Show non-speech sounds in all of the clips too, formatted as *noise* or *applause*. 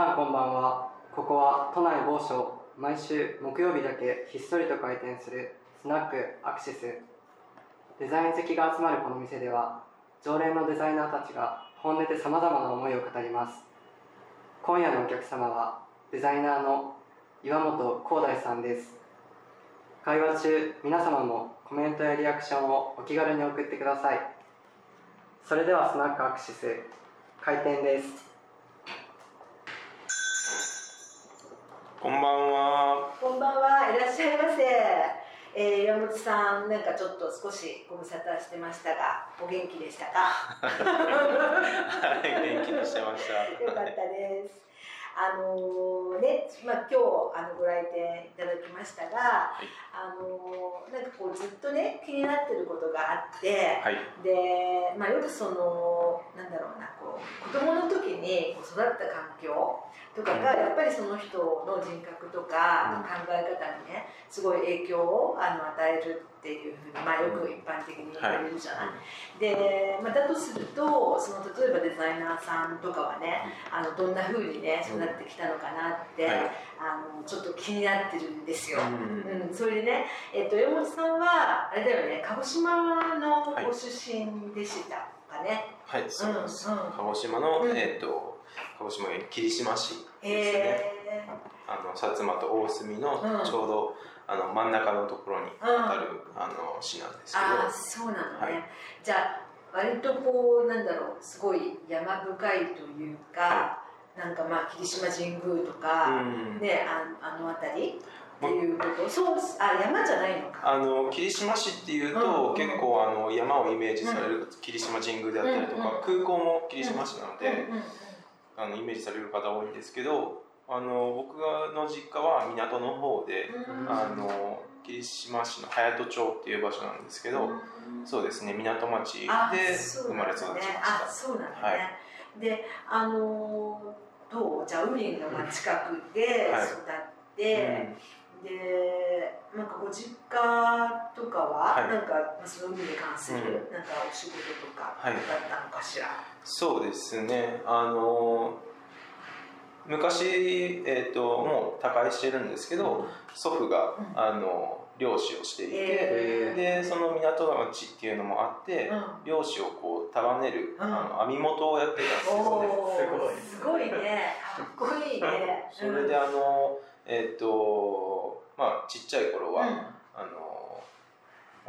さんこんばんは。ここは都内某所毎週木曜日だけひっそりと開店するスナックアクシス。デザイン好きが集まるこの店では常連のデザイナーたちが本音でさまざまな思いを語ります。今夜のお客様はデザイナーの岩本光大さんです。会話中皆様もコメントやリアクションをお気軽に送ってください。それではスナックアクシス開店です。こんばんは。こんばんは、いらっしゃいませ。えー、山本さん、なんかちょっと少しご無沙汰してましたが、お元気でしたか？*laughs* はい、元気にしてました。よかったです。あのーね、まあ、今日あのご来店いただきましたが、い。あのーなんかこうずっとね気になってることがあって、はい。で、まあ、よくそのなんだろうなこう子供の時にこう育った環境とかが、うん。やっぱりその人の人格とか、考え方にねすごい影響をあの与えるっていうふうに、まあ、よく一般的に言われるじゃない。で、まあ、だとするとその例えばデザイナーさんとかはねあのどんなふうにね育ってきたのかなって、はいあのちょっと気になってるんですよ。うんうん、それでね、えっと、山本さんはあれだよね鹿児島のはいご出身でしたかね。はい、そうです。うんうん鹿児島の、うんえっ、と、鹿児島県霧島市ですね。えあの、薩摩と大隅のうんちょうど、あの、真ん中のところに当たる、あの、市なんですけど。ああそうなのね。はい。じゃあ割とこうなんだろうすごい山深いというか、はなんかまあ霧島神宮とか、うん。ねああの辺り？っていうこと、そうあ山じゃないのか。あの霧島市っていうと、うん。結構あの山をイメージされる霧島神宮であったりとか、うん。空港も霧島市なので、うんうんうん。あのイメージされる方多いんですけどあの僕の実家は港の方で、うん。あの霧島市の隼人町っていう場所なんですけど、うん。そうですね港町あで生まれ育ちましねた、あそうなんだね、はい。であのーどうじゃあ海のまあ近くではい。育って、でなんかご実家とかは、はい。なんかまあその海に関する、うん。なんかお仕事とかはい。だったのかしら、そうですね。あの昔、えー、ともう他界してるんですけど、祖父が、うん。あの漁師をしていて、えでその港町っていうのもあって、うん。漁師をこう束ねる、うん。あの編み元をやってたんですおよね。おすごいね。かっこいいね。それであのえっ、とまあちっちゃい頃は、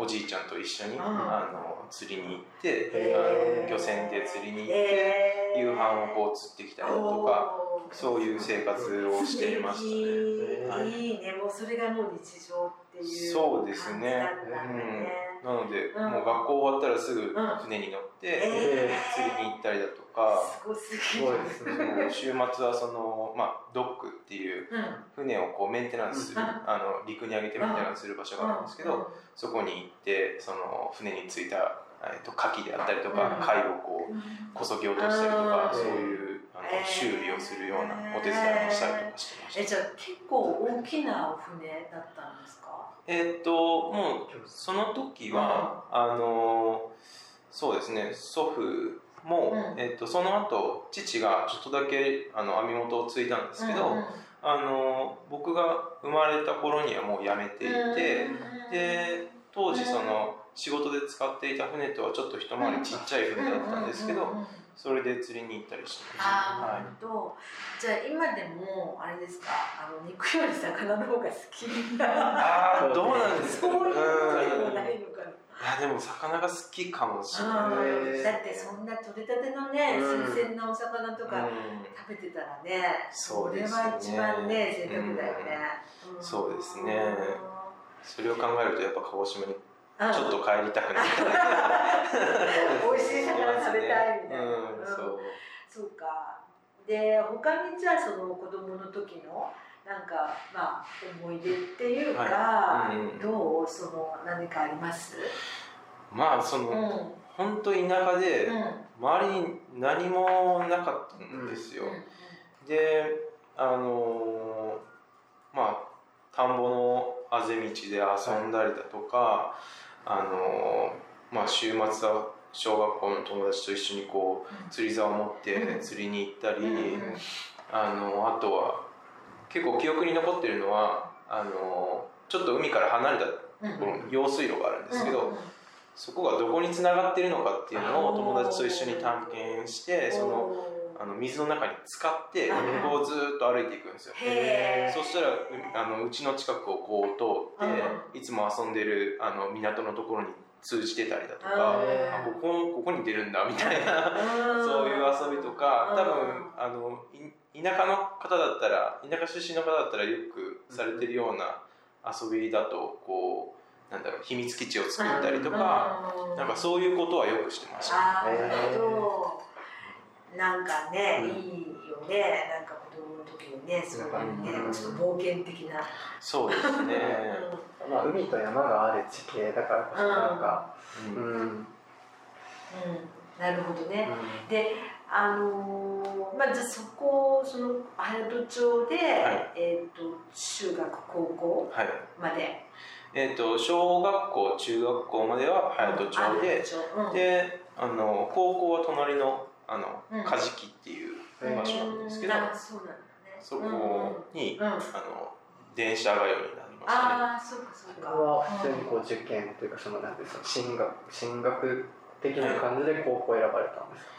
おじいちゃんと一緒に、うん。あの釣りに行って、あの漁船で釣りに行って、えー。夕飯をこう釣ってきたりだとかそういう生活をしていましたね。い。い,、ね。もうそれがもう日常っていうそうです感じねだったんなので、うん。もう学校終わったらすぐうん。船に乗って、え釣りに行ったりだとか、すごいですね。週末はその、まあ、ドックっていううん。船をこうメンテナンスする、うん。あの陸に上げてメンテナンスする場所があるんですけど、そこに行ってその船についた、えっと牡蠣であったりとか、うん。貝をこうこそぎ落としたりとか、うん。そういう修理をするようなお手伝いをしたりとかしてました。えじゃあ結構大きなお船だったんですか？えっともうその時は、あのそうですね祖父も、うん。えっとその後父がちょっとだけあの編み元を継いだんですけど、うんうんあの僕が生まれた頃にはもう辞めていて、うんで当時その仕事で使っていた船とはちょっと一回りちっちゃい船だったんですけど、うんうんうんうんそれで釣りに行ったりして。ああ、はなるほど。じゃあ今でもあれですか、あの肉より魚の方が好きな。ああどうなんですか？そういうことでもうんないのかな？いやでも魚が好きかもしれあない。ーだってそんな取れたてのね、うん新鮮なお魚とかうん食べてたらね、そうですねれは一番ね贅沢だよね。んそうですねそれを考えるとやっぱ鹿児島にうんちょっと帰りたくなった。*laughs* 美味しい魚食べたいみたいな。うん、そう。そうか。で他にじゃあその子供の時のなんかまあ思い出っていうか、はいうんどう？その何かあります？まあその、うん本当田舎でうん周りに何もなかったんですよ。であのーまあ田んぼのあぜ道で遊んだりだとか、あのーまあ週末は小学校の友達と一緒にこう釣り竿を持ってうん。釣りに行ったり、ああのあとは結構記憶に残ってるのはあのちょっと海から離れたところに用水路があるんですけど、そこがどこに繋がってるのかっていうのを友達と一緒に探検してそのあの水の中に浸かってはいこうずーっと歩いていくんですよ。そしたらうあのうちの近くをこう通っていつも遊んでるあの港のところに通じてたりだとかああここここに出るんだみたいなそういう遊びとか多分あのい田舎の方だったら田舎出身の方だったらよくされてるような遊びだとこうなんだろう秘密基地を作ったりとかなんかそういうことはよくしてました。あーなるほど。なんかね、うん。いいよね。なんか子供の時にねそういうね、うん。ちょっと冒険的な、そうですね。*laughs* まあ海と山がある地形だからこそなんかううん。ん、うん。うん、なるほどね、であのーまあじゃあそこその隼人町で、えっ、と中学高校はい。まで。えっ、と小学校中学校までは隼人町で、うん、であの高校は隣のあのうん。カジキっていううん。場所なんですけど、うん。あそうなんだね。そこに、うん。うん。あの電車がようになりましたね。ああそうかそうこかこは普通にこう受験というかそのなんていうんですか進学進学的な感じで高校選ばれたんですか？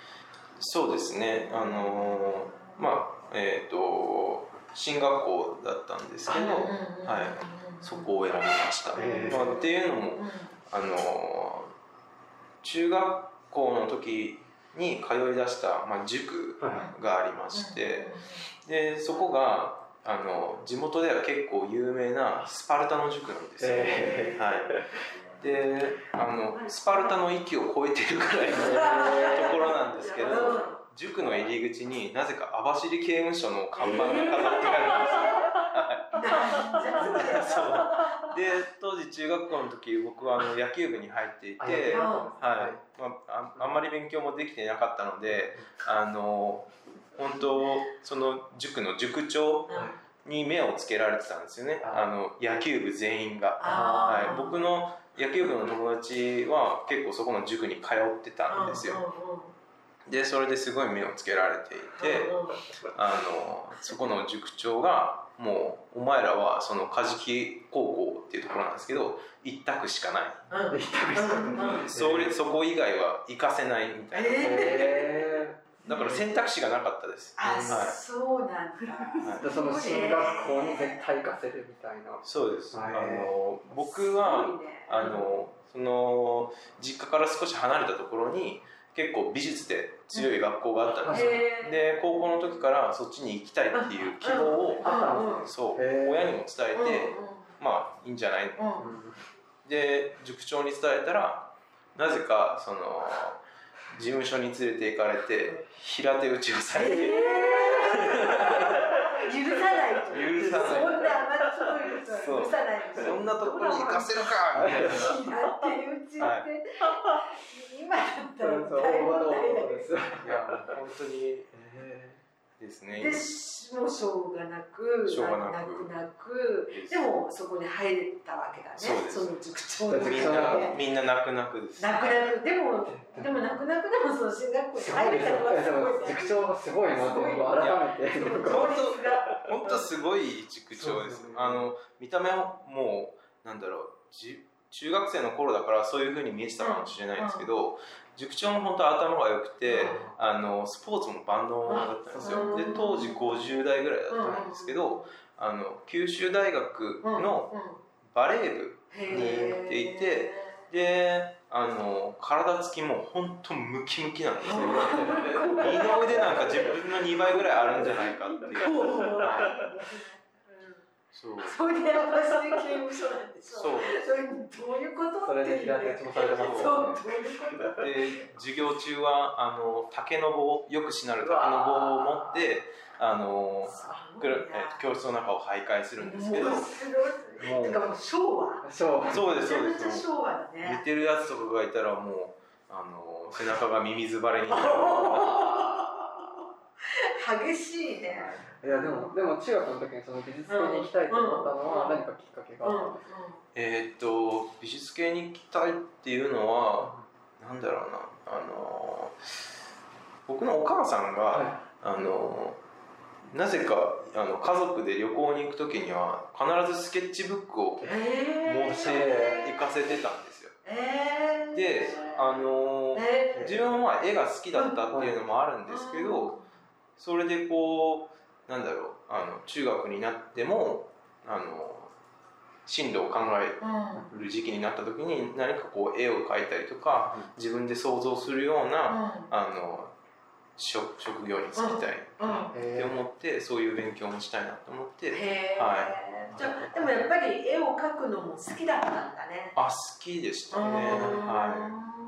そうですね。あのまあえっ、と進学校だったんですけど、はいそこを選びました。へーまあ、っていうのもうんあの中学校の時に通い出した、まあ、塾がありまして、でそこがあの地元では結構有名なスパルタの塾なんですよ、へはい、であのスパルタの域を超えてるくらいのところなんですけど塾の入り口になぜか網走刑務所の看板が飾ってあるんですよ。*laughs* そう。で当時中学校の時僕はあの野球部に入っていて、はい。まあ、ああんまり勉強もできてなかったのであの本当その塾の塾長に目をつけられてたんですよね。ああの野球部全員が、はい、僕の野球部の友達は結構そこの塾に通ってたんですよ。でそれですごい目をつけられていてあのそこの塾長がもうお前らはその梶木高校っていうところなんですけど一択しかない。うん。*laughs* それそこ以外は行かせないみたいな、へだから選択肢がなかったです、あ、はい。そうなんだ。はい。その進学校に絶対行かせるみたいな。そうです、はい。あの僕は、ねあのその実家から少し離れたところに結構美術で強い学校があったんですよ、で高校の時からそっちに行きたいっていう希望を、あうん。うん。そう親にも伝えて、まあいいんじゃない？うん。うん。で塾長に伝えたらなぜかその事務所に連れて行かれて平手打ちをされて、許さないと。許さないそんな甘っちょろい許さない。そんなところに行かせるか。みたいな平手打ちって、はい今だったらそう大問題だけいです。よ。や本当にですね。ど。で、しもうしょうがなく、しょうがなく。くなく、でもそこに入れたわけだね。そうです。の塾長のみんなみんな泣く泣くです。泣く泣く。でもでも泣く泣くでもその進学校に入れたのは。塾長がすごいなって僕改めて情僕は熱が。本当すごい塾長です。そうですね。あの見た目はもうなんだろうじ中学生の頃だからそういうふうに見えてたかもしれないですけど、塾長も本当頭が良くて、あのスポーツも万能だったんですよ、うん。で当時50代ぐらいだったんですけど、あの九州大学のバレー部にに行っていてであの体つきも本当ムキムキなんですよ。二の腕なんか自分の2倍ぐらいあるんじゃないかっていう *laughs* そう。それで私で刑務所なんでしょそう。それどういうことそれで平手打ちもされてますそうどういうことで授業中はあの竹の棒よくしなる竹の棒を持ってあのくるえー教室の中を徘徊するんですけど。もう。昭和。そう。そうですそうめちゃめちゃです昭和だ寝ねてるやつとかがいたらもうあの背中がミミズバレに *laughs* 激しいね。いやでもでも中学の時にその美術系に行きたいと思ったのはうん何かきっかけがあったんですか？えーっと美術系に行きたいっていうのはなんだろうなあの僕のお母さんが、はあのなぜかあの家族で旅行に行く時には必ずスケッチブックを持ってえ行かせてたんですよ。えー、であのえ自分はまあ絵が好きだったっていうのもあるんですけどそれでこうなんだろうあの中学になってもあの進路を考える時期になった時に何かこう絵を描いたりとか自分で想像するようなあの職職業に就きたいって思ってそういう勉強もしたいなと思ってはじゃあでもやっぱり絵を描くのも好きだったんだね。あ好きでしたね。は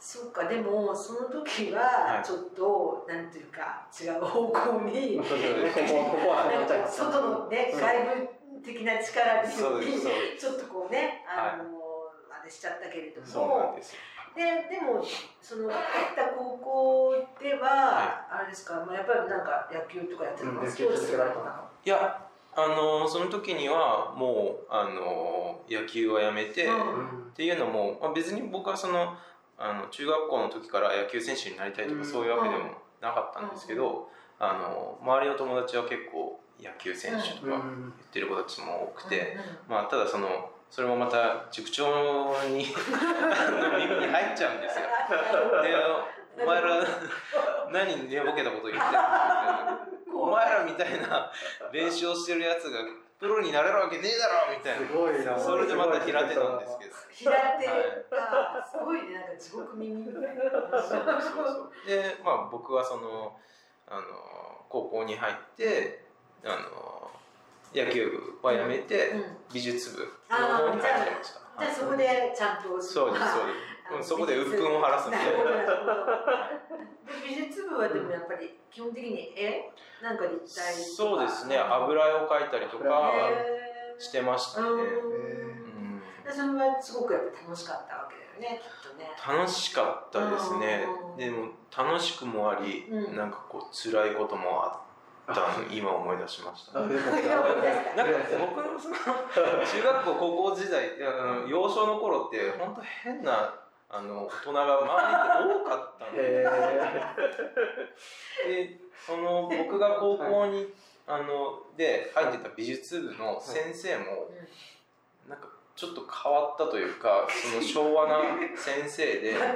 そうかでもその時ははい。ちょっと、なんていうか違う方向に外のね、うん外部的な力にちょっとこうねあの、あれしちゃったけれどすそうなんもでででもその入った高校では、あれですか、まあ、やっぱりなんか野球とかやってたの、うんスポーツとかやってたのいやあのその時にはもうあの野球はやめて、うん。っていうのも、まあ、別に僕はそのあの中学校の時から野球選手になりたいとかうん。そういうわけでもなかったんですけど、あの周りの友達は結構野球選手とか言ってる子たちも多くて、まあ、ただそのそれもまた塾長に耳に入っちゃうんですよ。*laughs* でお前ら何寝ぼけたこと言ってるんだお前らみたいな練習をしてるやつがプロになれるわけねえだろみたいすなごいな。それでまた平手なんですけど。平手がすごいね。なんか地獄耳みたいな。そうそうそうでまあ僕はそのあの高校に入ってあの野球部はやめて、うん。美術部の方に入ってました。じゃあそこでちゃんと。そうですそうですうんそこで鬱憤を晴らすんでなるほどな美術部はでもやっぱり基本的に絵？なんか立体とか？そうですね。油絵を描いたりとかしてましたね、うん。それはすごくやっぱ楽しかったわけだよねきっとね。楽しかったですね。うん。でも楽しくもあり、うん。なんかこう辛いこともあったの *laughs* 今思い出しました。なんか僕のその中学校高校時代あの幼少の頃って本当変なあの大人が周りに多かったんで。へでその僕が高校に、あので入ってた美術部の先生もなんかちょっと変わったというかその昭和な先生で。また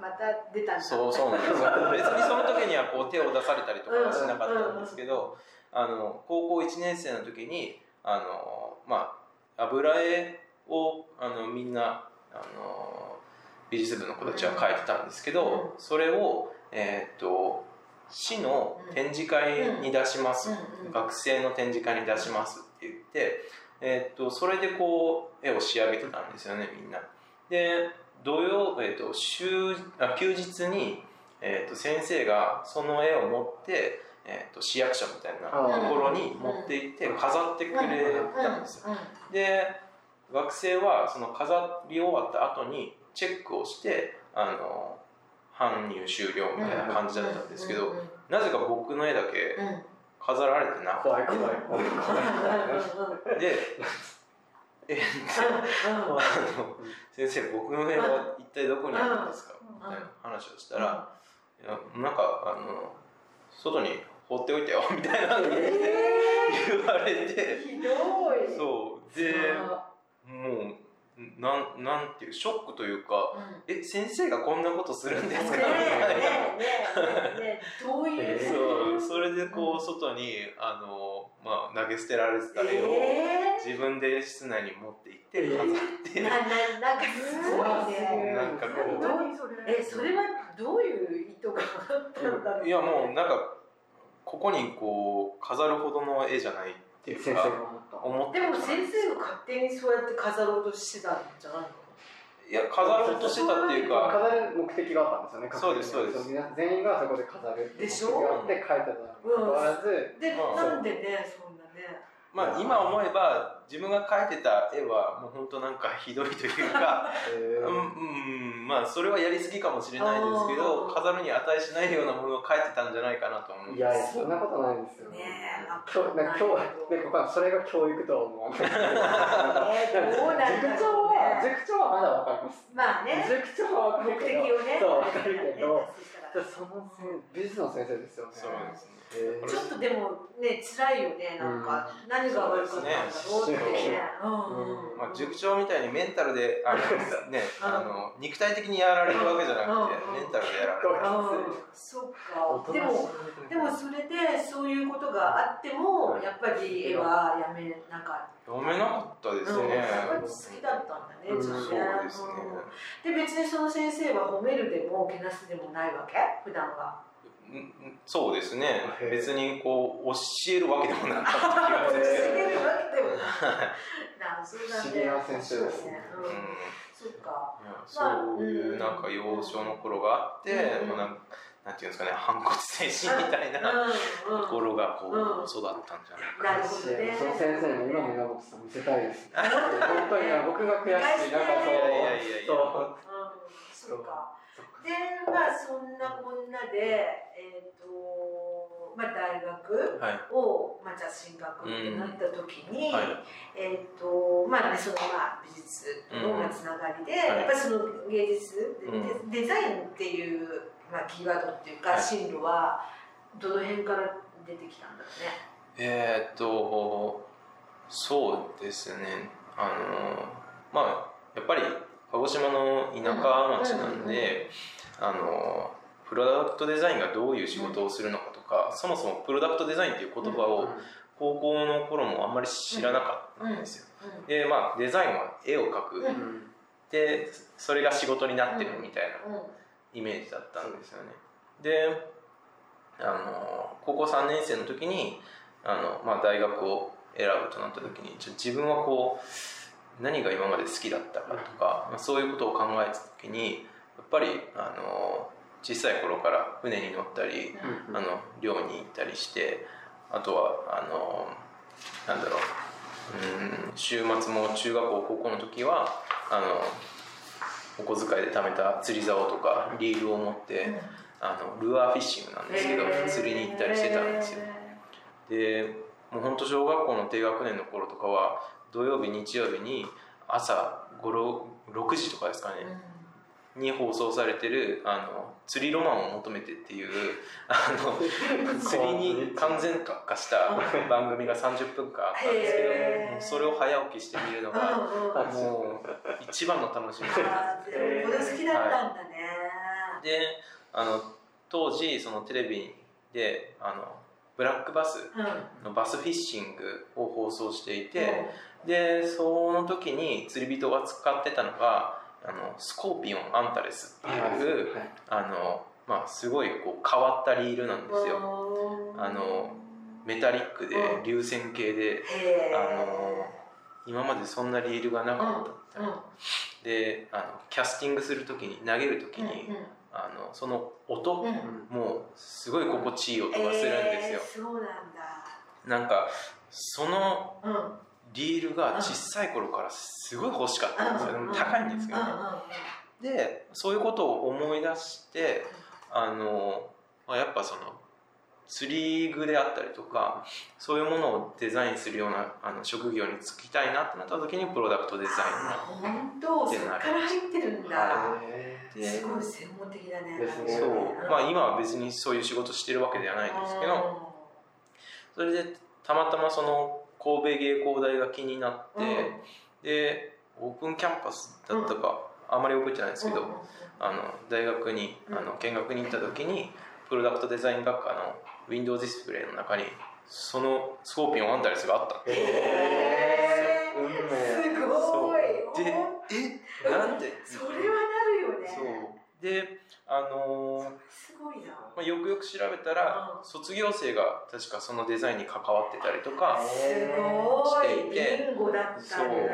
また出たんだ。そうそうなんです。よ別にその時にはこう手を出されたりとかはしなかったんですけどあの高校1年生の時にあの、まあ、油絵をあのみんなあの美術部の子たちは描いてたんですけど、それを、えーっと市の展示会に出します、うんうん学生の展示会に出しますって言って、えーっとそれでこう絵を仕上げてたんですよねみんな。で土曜、えー、と週あ休日に、えー、と先生がその絵を持って、えー、と市役所みたいなあところに持って行って飾ってくれたんですよ。で学生はその飾り終わった後にチェックをしてあの搬入終了みたいな感じだったんですけど、なぜか僕の絵だけ飾られてなくて。で *laughs* えあの先生僕の絵は一体どこにあるんですか？みたいな話をしたらなんかあの外に放っておいてよみたいな言われて。ひどい。そう。でもうなんなんていうショックというかえ先生がこんなことするんですか？みたいな。どういう？そうそれでこう外にあの、まあ、投げ捨てられてた絵をえ自分で室内に持って行って飾って、ー、なななんかすごいね。なんかこう。何それ？えそれはどういう意図があったんだろう？いやもうなんかここにこう飾るほどの絵じゃないっていうか思ってでも先生が勝手にそうやって飾ろうとしてたんじゃないの？いや飾ろうとしてたっていうか飾る目的があったんですよねそうですそうです。皆全員がそこで飾るっていう目でしょ的があって書いてたにもかかわらず。で、まあなんでねそんなねまあ今思えば自分が描いてた絵はもう本当なんかひどいというかえー。うん、うん、まあそれはやりすぎかもしれないですけど飾るに値しないようなものを描いてたんじゃないかなと思う。んいですやいやそんなことないですよ。ねえわ教かんなんか教なんかそれが教育とは思わない。えーどうなん塾長は塾長はまだわかります。まあね。塾長はわかる目けど。的をね。そうわかるけどそのせん美術の先生ですよね。そうですね。へー。ちょっとでもね辛いよねなんか、何が悪かったんだろうってね。うんうん。まあ、塾長みたいにメンタルであのね、*laughs* うん。あの肉体的にやられるわけじゃなくて、うん。メンタルでやられる。うんそっか。でもでもそれでそういうことがあってもやっぱり絵はやめなかっ読めなかったですた、うん、好きだったんだね、うんそうですね。うんで別にその先生は褒めるでもけなすでもないわけ？普段は。そうですね。別にこう教えるわけでもなかった気が教する。えるわけでもなそうだね不思議な先生ですねうん。うんそっか。そういうなんか幼少の頃があって、うんもうなんなんていうんですかね反骨精神みたいなうんうん。ところがこう、うん。育ったんじゃないかな。るほどね。その先生に今の稲本さん見せたいです。本当にね僕が悔しいなんかそういやいやいやいやそううんそうか。でまあそんなこんなでえっ、とまあ大学はい。を、まあ、じゃあ進学ってなった時に、はい。えっ、とまあねそのまあ美術とのまあつながりで、やっぱりその芸術、うん。デデザインっていう、まあ、キーワードっていうか、はい。進路はどの辺から出てきたんだろうね？えーっとそうですね。あのまあやっぱり鹿児島の田舎町なんで、あのプロダクトデザインがどういう仕事をするのかとか、そもそもプロダクトデザインっていう言葉を高校の頃もあんまり知らなかったんですよ、でまあデザインは絵を描く、うんうん。でそれが仕事になってるみたいな。うんイメージだったんですよね。であの高校3年生の時にあの、まあ、大学を選ぶとなった時に自分はこう何が今まで好きだったかとか、まあ、そういうことを考えた時にやっぱりあの小さい頃から船に乗ったりうん。あの漁に行ったりしてあとはあのなんだろううん週末も中学校高校の時はあのお小遣いで貯めた釣り竿とかリールを持って、あのルアーフィッシングなんですけど、釣りに行ったりしてたんですよ。でもう本当小学校の低学年の頃とかは土曜日日曜日に朝6時とかですかね、に放送されてるあの釣りロマンを求めてっていうあの *laughs* 釣りに完全特化した番組が30分間あったんですけどそれを早起きして見るのがもう一番の楽しみ。ですで好きだったんだね。であの当時そのテレビであのブラックバスうん。のバスフィッシングを放送していて、でその時に釣り人が使ってたのがあのスコーピオンアンタレスっていう、はいあのまあ、すごいこう変わったリールなんですよ、あのメタリックでうん。流線形で、あの今までそんなリールがなかった。みたいな、であのキャスティングする時に投げる時に、うんあのその音、うん。うんもうすごい心地いい音がするんですよ、うなんだ。なんかそのうんリールが小さい頃からすごい欲しかったんですよ、うん高いんですけどね、でそういうことを思い出してあの、まあ、やっぱその釣り具であったりとかそういうものをデザインするようなあの職業に就きたいなってなった時にプロダクトデザイあ本当？そっから入ってるんだ。へンですごい専門的だねそう。まあ今は別にそういう仕事してるわけではないんですけどそれでたまたまその神戸芸工大が気になって、でオープンキャンパスだったか、あんまり覚えてないんですけど、あの大学にあの見学に行った時にプロダクトデザイン学科のウィンドウディスプレイの中にそのスコーピオンアンタレスがあった。んですよへー。すごい。でえなんで？それはなるよね。そう。であのーすごいな。まあ、よくよく調べたら、うん卒業生が確かそのデザインに関わってたりとか、すごい。していてそう。で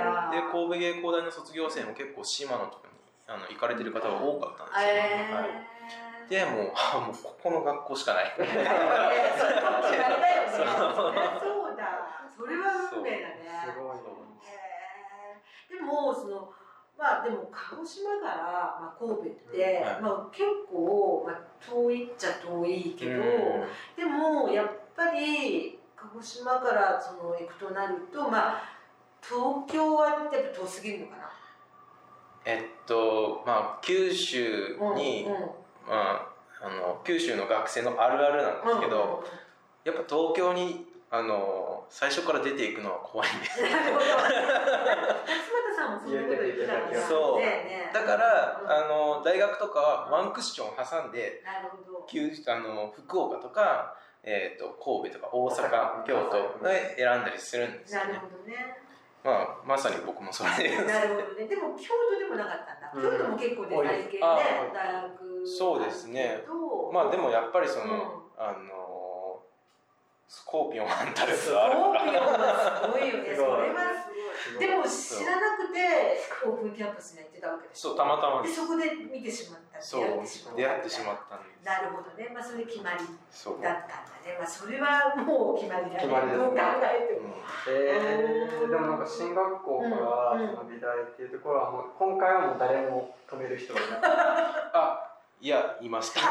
神戸芸工大の卒業生も結構島のとこにあの行かれてる方が多かったんですよ、えはい、ーでもう *laughs* あもうここの学校しかない *laughs* えーそうだ。それは運命だね。でもそのまあでも鹿児島から、まあ、神戸って、はい。まあ、結構、まあ、遠いっちゃ遠いけど、でもやっぱり鹿児島からその行くとなるとまあ東京はやっぱ遠すぎるのかな。えっとまあ九州に、うんうん。まああの九州の学生のあるあるなんですけど、やっぱ東京にあの最初から出ていくのは怖いんですそうねねだから、うん。あの大学とかはワンクッション挟んでなるほど。九あの福岡とか、えー、と神戸とか大阪京都で選んだりするんですよね。なるほどね。まあまさに僕もそれでなるほどね。でも京都でもなかったんだ。うん。京都も結構デザイン系ね、あ大学。そうですね。とまあでもやっぱりその、うん。あのスコーピオンハンタルスコーピオンはすごいよね。すごいそれはでも知らなくてオープンキャンパスに行ってたわけでしょ。そうたまたまでそこで見てしまった。そう出会ってしまった。なるほどね。まあそれ決まりそう、だったんだね。まあそれはもう決まりだね。決まりですどう考えても。えー、でもなんか進学校からうんその美大っていうところはもう今回はもう誰も止める人がいないあいやいました。*laughs* い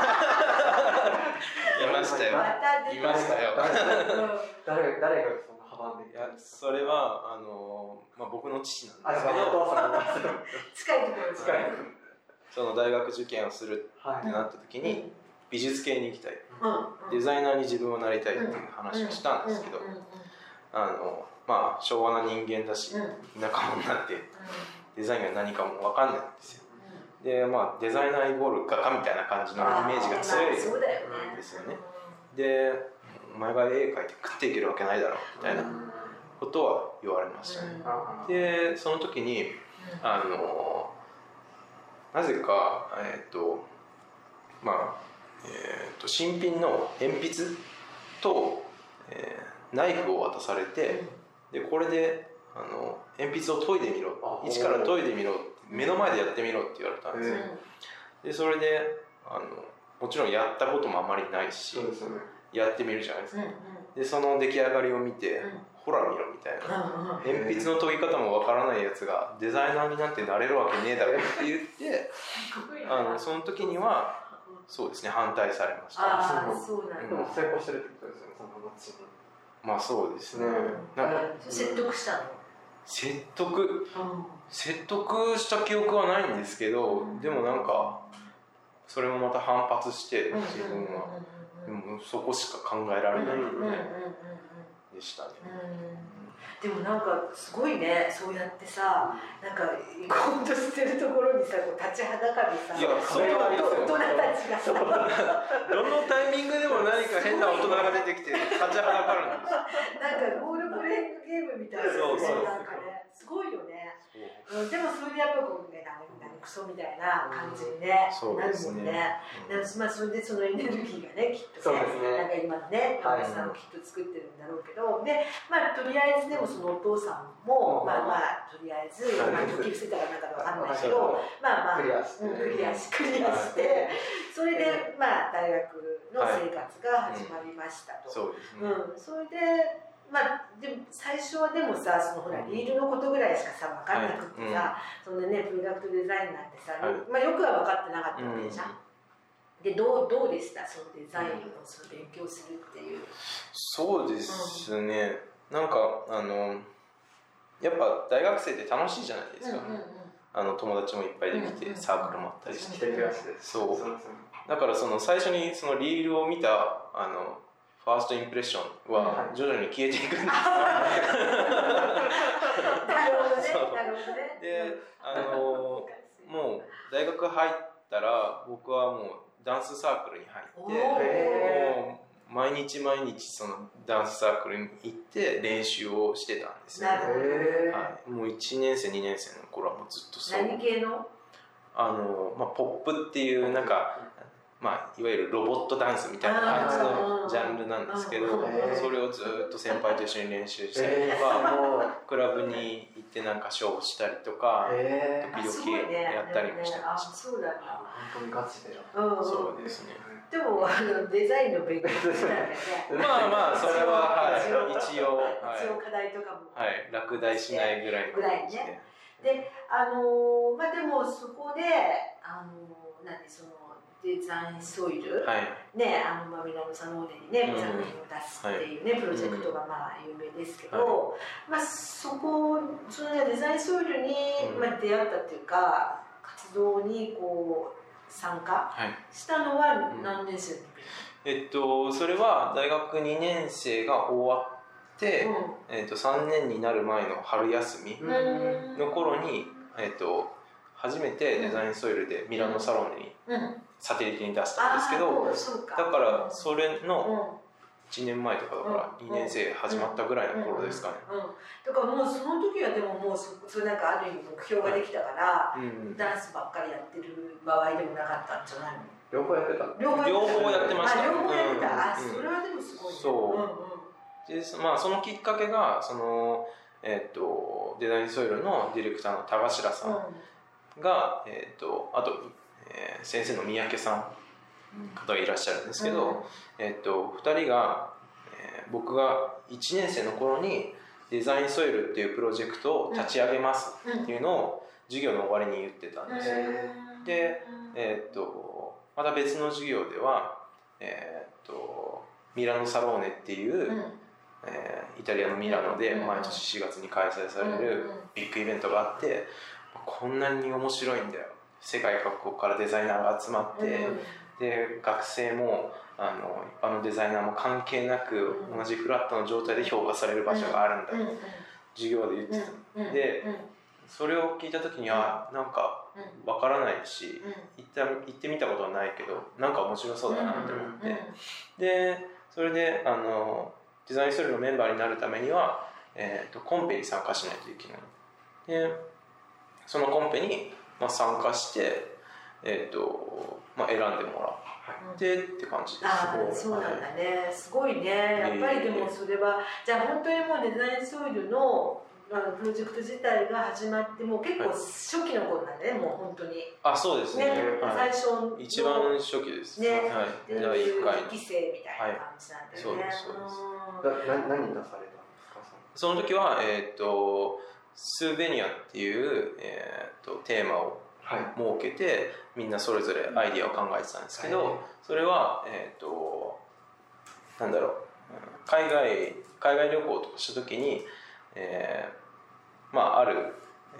ましたよ。いましたよ。誰誰がその阻んでいやそれはあの、まあ、僕の父なんあですけど。近いところです近い。その大学受験をするはいってなった時に美術系に行きたい。うん。デザイナーに自分はなりたいっていう話をしたんですけどあのまあ昭和な人間だしうん。田舎者になってデザインが何かも分かんないんですよでまあデザイナーイコール画家みたいな感じのイメージが強いですよね。でお前が絵描いて食っていけるわけないだろうみたいなことは言われましたね。あでその時にあのなぜかえっ、とまあえっ、と新品の鉛筆と、えーナイフを渡されてでこれであの鉛筆を研いでみろ。あ一から研いでみろ目の前でやってみろって言われたんですよ。でそれであのもちろんやったこともあまりないしね。やってみるじゃないですか。うんうん。でその出来上がりを見て、うん。ほら見ろみたいな。うんうん鉛筆の研ぎ方もわからないやつがデザイナーになんてなれるわけねえだろって言ってあのその時にはそうですね反対されました。ああそうなんだ。でも成功してるってことですよねその後。にまあそうですね。うん。なんか説得したの？説得説得した記憶はないんですけど、うんでもなんかそれもまた反発してうん自分は、でもそこしか考えられないうんうんうんうんでしたね、でもなんかすごいね。そうやってさなんか行こうとしてるところにさこう立ちはだかるさいやそれ大はありますよ。人たちがさ。なんかどのタイミングでも何か変な大人が出てきて立ちはだかるんですロ *laughs* ールプレイングゲームみたいなね。そうそう。なんかねすごいよね、うん、でもそれでやっぱこうね何何クソみたいな感じにね、なるもんね。だからまあそれでそのエネルギーがねきっとそうですね。なんか今のねはい山口さんもきっと作ってるんだろうけどでまあとりあえずでもそのお父さんも、うん。まあまあとりあえず、まあ、時伏せたらなんかわかんない。けどまあまあクリアしてうんクリアしクリアしてそれでまあ大学の生活が始まりましたと。そうですね、うん、それでまあでも最初はでもさそのほらリールのことぐらいしかさ分かんなくってさ、そん。なねプロダクトデザインなんてさ、はい。まあ、よくは分かってなかったうんわけじゃん。でどうどうでした？そのデザインをその勉強するっていう。そうですね、なんかあのやっぱ大学生って楽しいじゃないですか、うんうんうん。あの友達もいっぱいできて、うんうんサークルもあったりして、そうだからその最初にそのリールを見たあのファーストインプレッションは徐々に消えていくんです、*laughs* なるほどね。そう。なるほどね。であの *laughs* もう大学入ったら僕はもうダンスサークルに入ってへもう毎日毎日そのダンスサークルに行って練習をしてたんですよ、なるほどへはい、もう1年生2年生の頃はもうずっとそう。何系の？あの、まあ、ポップっていうなんか、まあ、いわゆるロボットダンスみたいな感じのジャンルなんですけどうん。それをずっと先輩と一緒に練習したりえとか、もうクラブに行ってなんかショーをしたりとか、え時々やったりもしてましあそうだ。本当にガチでそうですね。でもあのデザインの勉強したんだよね。*laughs* まあまあそれは、はい、一応一応、はい。一応課題とかも。はい、落第しないぐらいの感じで、ぐらいね。で、あのーまあでもそこであのー何そのデザインソイル、はい。ねあのまあミラノサノーネにねうん。作品を出すっていうね、プロジェクトがまあ有名ですけど、はまあそこそのねデザインソイルにうん。まあ出会ったっていうか活動にこう参加はい。したのは何年生の時？えっとそれは大学2年生が終わって、えっと3年になる前の春休みうん。の頃に、えっと初めてデザインソイルでミラノサロンにうんうんサテリテに出したんですけどだからそれうん。の1年前とかだからうん。2年生始まったぐらいの頃ですかね。うん、だからもうその時はでももうそそれなんかある意味目標ができたから、うんダンスばっかりやってる場合でもなかったんじゃないの？両方やってた両方両方やってました。あ両方やってた、うんあそれはでもすごいね。そう。でそまあそのきっかけがその、えっとデザインソイルのディレクターの田頭さんが、えっとあと、えー先生の三宅さん方がいらっしゃるんですけど、えっと2人が、えー僕が1年生の頃にデザインソイルっていうプロジェクトを立ち上げますうん。っていうのを授業の終わりに言ってたんです。よ、うんでえーっとまた別の授業では、えーっとミラノサローネっていう、うん。えーイタリアのミラノでうん。毎年4月に開催されるビッグイベントがあってこんなに面白いんだよ世界各国からデザイナーが集まって、で学生もあの一般のデザイナーも関係なくうん。同じフラットの状態で評価される場所があるんだ、うん。うん。授業で言ってた、うん。でうん。それを聞いた時にはなんかうん。わからないしうん。行った行ってみたことはないけどなんか面白そうだなって思って、うん。でそれであのデザインストーリーのメンバーになるためには、えー、とコンペに参加しないといけない。でそのコンペに、まあ、参加して、えーとまあ、選んでもらってって感じです。ああそうなんだね。すごいね。やっぱりでもそれはじゃあ本当にもうデザインソイルのあのプロジェクト自体が始まってもう結構初期の頃なんだねもう本当に。あそうですね。ねはい、最初の。一番初期です。ね。はい、第1う回。の期生みたいな感じなんだよね。はいそうです。だな何出されたんですか？その。時は、えー、とスーベニアっていう、えー、とテーマをはい。設けてみんなそれぞれアイディアを考えてたんですけど、はい。それはえっ、となんだろううん海外海外旅行とかした時に、えーまあある、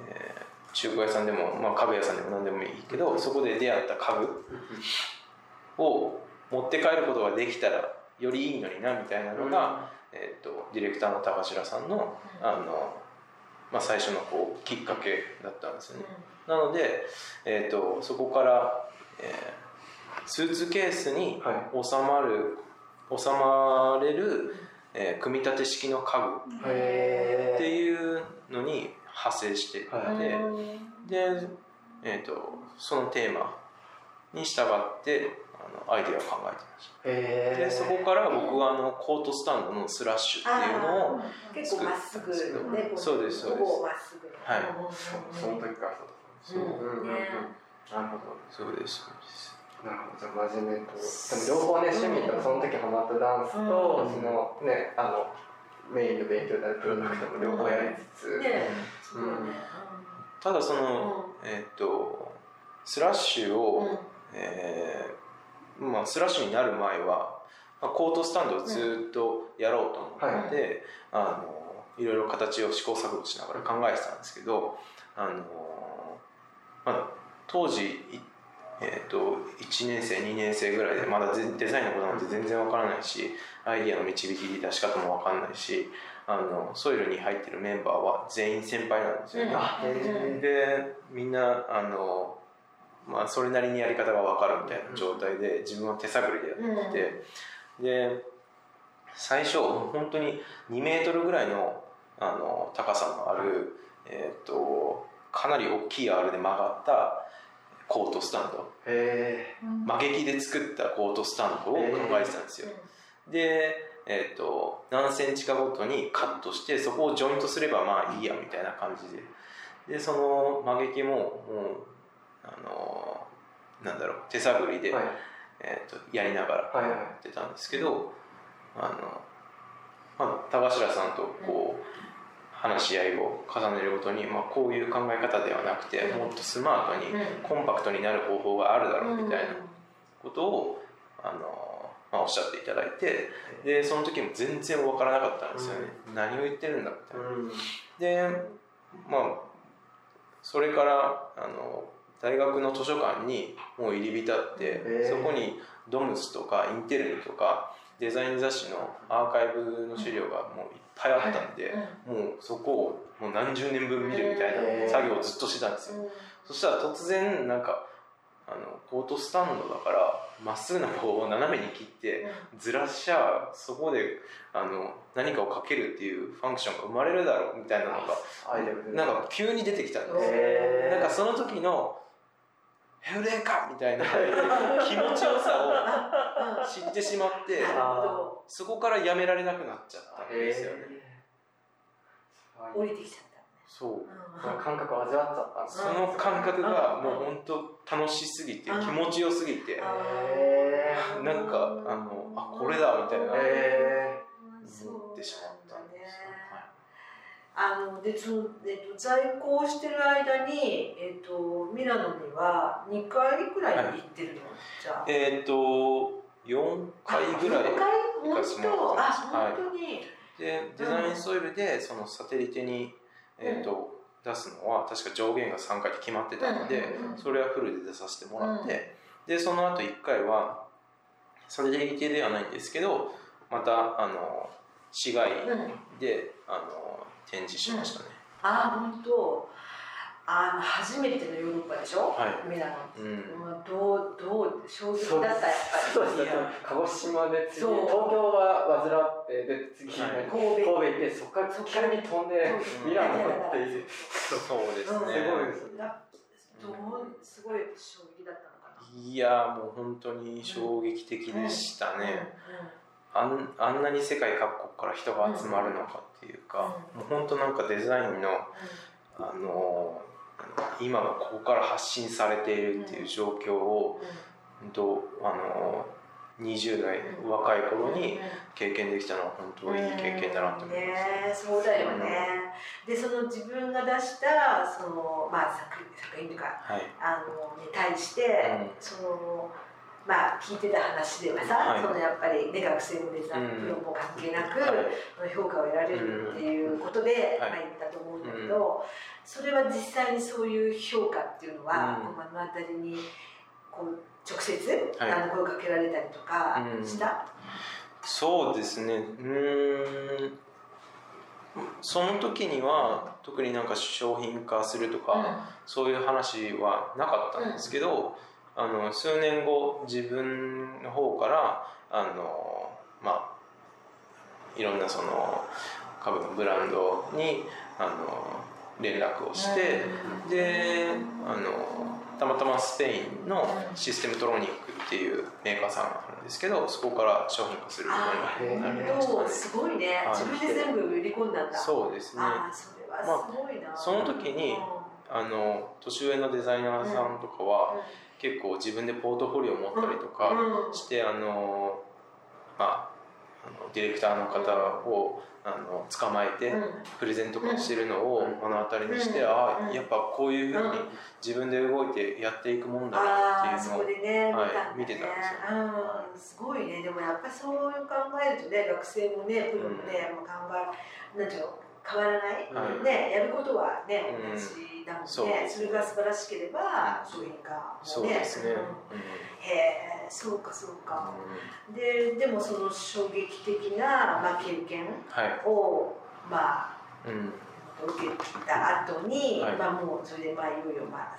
えー中古屋さんでも、まあ、家具屋さんでも何でもいいけどそこで出会った家具を持って帰ることができたらよりいいのになみたいなのが、えー、とディレクターの高頭さんのあの、まあ、最初のこうきっかけだったんですよね。なので、えー、とそこから、えースーツケースにはい。収まる収まれる、えー組み立て式の家具へっていうのに派生していて、はい。で、えー、とそのテーマに従ってあのアイデアを考えてました。へでそこから僕はあのコートスタンドのスラッシュっていうのを結構まっすぐねそうですそうです。ほぼまっすぐはい。その時からそうだなるほどそうですそうですなるほど。じゃあ真面目とでも両方ね趣味とその時ハマったダンスと、うん。そのねあのメインの勉強であるプロダクトも両方やりつつ、ただその、えーっとスラッシュうを、ん。えーまあ、スラッシュになる前は、まあ、コートスタンドをずっとやろうと思って、あのいろいろ形を試行錯誤しながら考えてたんですけど、あのまあ、当時、いえー、と1年生2年生ぐらいでまだデデザインのことなんて全然わからないしアイディアの導き出し方もわかんないしあのソイルに入ってるメンバーは全員先輩なんですよね。うん。えでみんなあの、まあ、それなりにやり方が分かるみたいな状態で自分は手探りでやってて、で最初本当に2メートルぐらいのあの高さのある、えー、とかなり大きい R で曲がったコートスタンド。へ曲げ木で作ったコートスタンドを考えてたんですよ、で、えー、と何センチかごとにカットしてそこをジョイントすればまあいいやみたいな感じで。でその曲げ木ももうあのなんだろう手探りで、えはい。えー、とやりながらはいはい。やってたんですけどあの、まあ、田頭さんとこう話し合いを重ねるごとに、まあ、こういう考え方ではなくてもっとスマートにコンパクトになる方法があるだろうみたいなことをあの、まあ、おっしゃっていただいてでその時も全然分からなかったんですよね、何を言ってるんだみたいな。うん。でまあそれからあの大学の図書館にもう入り浸って、へーそこにドムスとかインテルニとかデザイン雑誌のアーカイブの資料がもういっぱいあったんで、もうそこをもう何十年分見るみたいな作業をずっとしてたんですよ、そしたら突然なんかあのコートスタンドだからまっすぐな棒を斜めに切ってずらしちゃそこであの何かをかけるっていうファンクションが生まれるだろうみたいなのがなんか急に出てきたんですなんかその時の「ヘウレーカ!」みたいな気持ちよさを知ってしまってそこからやめられなくなっちゃったんですよね。降りてきちゃった。そう。その感覚を味わっちゃったその感覚がもう本当楽しすぎてうん気持ちよすぎてなんかあのあこれだみたいな思ってしまったんですよあのでその、えっと、在校してる間に、えっと、ミラノには2回ぐらい行ってるの、じゃあ。えっと4回ぐらい4回？行かせてもらってます。はい。本当に、でデザインソイルでそのサテリテに、えーと出すのは確か上限が3回で決まってたので、うんうんうん。それはフルで出させてもらって、でその後1回はサテリテではないんですけどまたあの市外うん、であの展示しましたね、あ本当。あの初めてのヨーロッパでしょ、はミラノ、うん。うん、どうどう衝撃だった？やっそうですね。ぱり鹿児島で次そう。東京は患ってで次はい。神戸。行ってそこからそこから。に飛んでうんミラノっていう。そうですうん。ね、すごいです。などうすごい衝撃だったのかな？いやもう本当に衝撃的でしたね、あんあんなに世界各国から人が集まるのかっていうか、もう本当なんかデザインのあの今がここから発信されているっていう状況を、本当あの20代うん若い頃に経験できたのは本当いい経験だなと思います、ねそうだよね、でその自分が出したその、まあ、作作品とかはい、あのに対して、うん。そのまあ聞いてた話ではさ、はい。そのやっぱりね学生のデザインうん。プロも関係なく、はい。その評価を得られるっていうことで、はいまあ、言ったと思うんだけど、それは実際にそういう評価っていうのは、うん。目の当たりにこう直接、はい。あの声かけられたりとかうん。した、そうですね。うーん。その時には特になんか商品化するとか、そういう話はなかったんですけど、あの数年後自分の方からあのまあいろんなその株のブランドにあの連絡をして、であのたまたまスペインのシステムトロニックっていうメーカーさんがあるんですけどそこから商品化することになりましたすごいね、はい。自分で全部売り込んだんだ。そうですね。ああそれはすごいな、その時にあの年上のデザイナーさんとかは、結構自分でポートフォリオを持ったりとかうん。して、あのまああのディレクターの方を、あの捕まえてうん。プレゼントとかしてるのをうん。目の当たりにして、うん。ああうん。やっぱこういうふうにうん。自分で動いてやっていくもんだあなっていうのをね、はい見てたんですよ。うん、すごいね。でもやっぱりそう考えるとね学生もねプロもね、もう考えなんていうの変わらない、はい。ねやることはねうん。同じだもんね、そうですそれが素晴らしければ商品化もねそうですね、うんうん。へえそうかそうか、ででもその衝撃的な、まあ、経験はい、をまあうん、受けた後に、はい。まあもうそれでまあいよいよまあ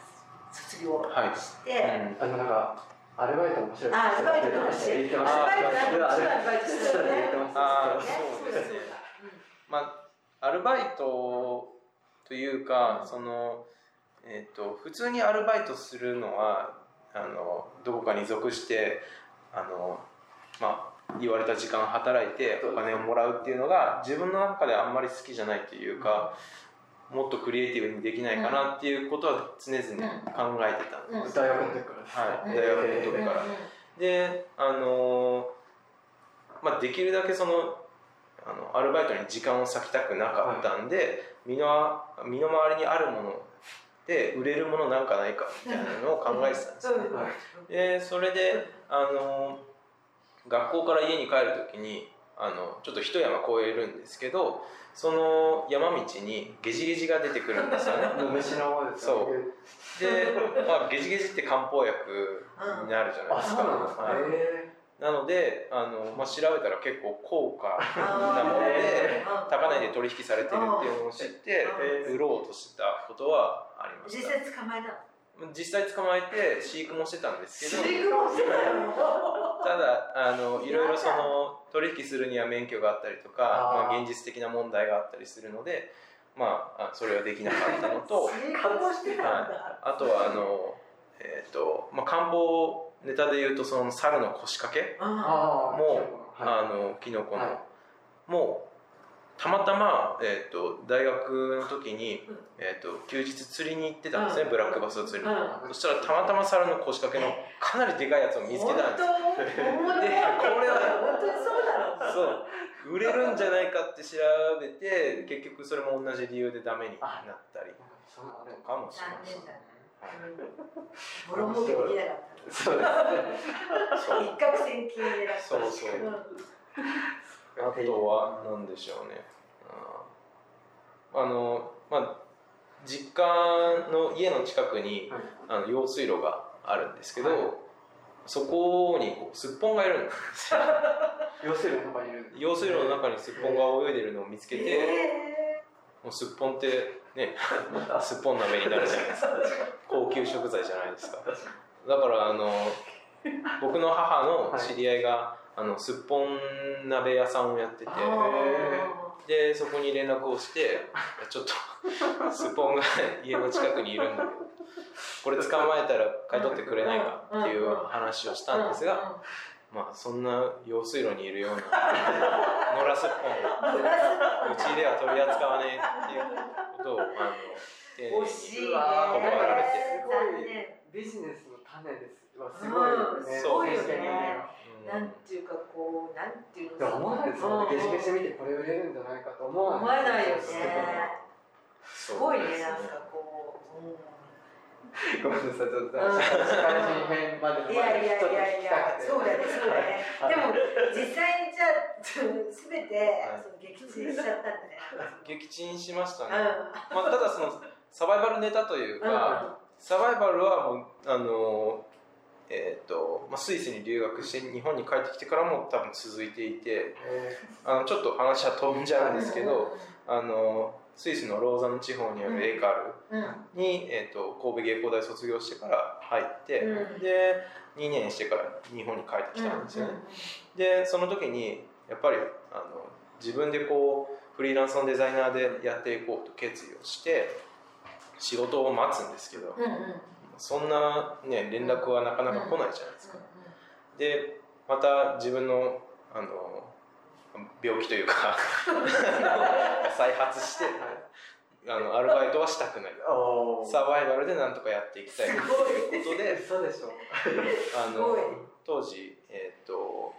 卒業はい。して、あのなんかアルバイト面白いあアルバイトの話。言ってましアたルバイトなんかアルバイトしてたよね。言ってましたあーねそうです。ねそうだまあアルバイトというか、そのえっ、と普通にアルバイトするのはあのどこかに属してあのまあ言われた時間働いてお金をもらうっていうのが自分の中であんまり好きじゃないっていうか、もっとクリエイティブにできないかなっていうことは常々考えてたんです、うん。大学の時からはい、うん。大学の時うんから。であのまあ、できるだけそのあのアルバイトに時間を割きたくなかったんで、身の身の回りにあるもので売れるものなんかないかみたいなのを考えてたんですよね。はいでそれであの学校から家に帰る時にあのちょっと一山越えるんですけどその山道にゲジゲジが出てくるんですよね。*laughs* 虫の方でまあ、ゲジゲジって漢方薬になるじゃないあですか、そうなんですか、はい。へなのであの、まあ、調べたら結構高価あなものでー。高値で取引されてるっていうのを知ってうん。売ろうとしたことはありまし実た際捕まえたの？実際捕まえて飼育もしてたんですけど飼育もしてただあのいろいろその取引するには免許があったりとかまあ、現実的な問題があったりするので、まあ、あそれはできなかったのと。飼育もしてたんだ。あとはあの、えーとまあ、漢方ネタでいうとその猿の腰掛けあああもあのキノコの、はい。もうたまたま、えー、と大学の時にうん、えー、と休日釣りに行ってたんですね、うん。ブラックバスを釣りに、うん。そしたらたまたま猿の腰掛けのかなりでかいやつを見つけたんですでこれは本当にそうだろうそう。売れるんじゃないかって調べて結局それも同じ理由でダメになったりとかもしました、ボロ儲けできなかっそうです一攫千金狙った。そうそう。うんあとは何でしょうね。あー。あのまあ実家の家の近くにはい。あの用水路があるんですけど、はい。そこにこうすっぽんがいるんですよ。要するに中にいる。用水路の中にすっぽんが泳いでるのを見つけて、えもうすっぽんってねすっぽん鍋になるじゃないですか。*laughs* 高級食材じゃないですか。だからあの僕の母の知り合いが、あのすっぽん鍋屋さんをやってて。でそこに連絡をしてちょっと *laughs* すっぽんが家の近くにいるんだけどこれ捕まえたら買い取ってくれないかっていう話をしたんですが、まあそんな用水路にいるような野良すっぽん *laughs* うちでは取り扱わねえっていう。ことをあの丁寧に惜しいね。うわー断られて。残念。ビジネスの種ですわすごいですね、うん。すごいよね。なんていうかこうなんていうの思わないですよねゲジゲジ見てこれ売れるんじゃないかと思わ思ないえないよねすすごいねなんかこう、うん。ごめんなさいちょっとうん社会人編までいやいやいやいや、そうだね、そうだね。はい。でも、実際にじゃあ、すべての撃沈しちゃったんだね。*laughs* 撃沈しましたね、うん。まあ、ただそのサバイバルネタというか、サバイバルはもうあのえーとまあ、スイスに留学して日本に帰ってきてからも多分続いていてえあのちょっと話は飛んじゃうんですけど、あのスイスのローザン地方にあるエーカうん、うん、ルに、えー、と神戸芸工大卒業してから入って、うん。で2年してから日本に帰ってきたんですよね、でその時にやっぱりあの自分でこうフリーランスのデザイナーでやっていこうと決意をして仕事を待つんですけど、うん、うん、うん。そんな、ね、連絡はなかなか来ないじゃないですか、でまた自分のあの病気というか *laughs* 再発してあのアルバイトはしたくない。サバイバルでなんとかやっていきたいということで嘘でしょ。あの当時、えー、と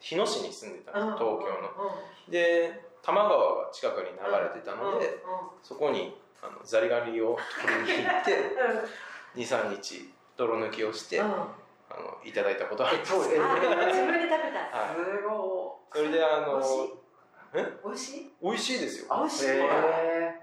日野市に住んでたんです東京の。で多摩川が近くに流れてたので、そこにあのザリガニを取りに行って *laughs* 23日泥抜きをして。あのいただいたことはあります。自分で食べた。はい。すごそれであの美味しい？え？美味しい？美味しいですよ。い美味しい。え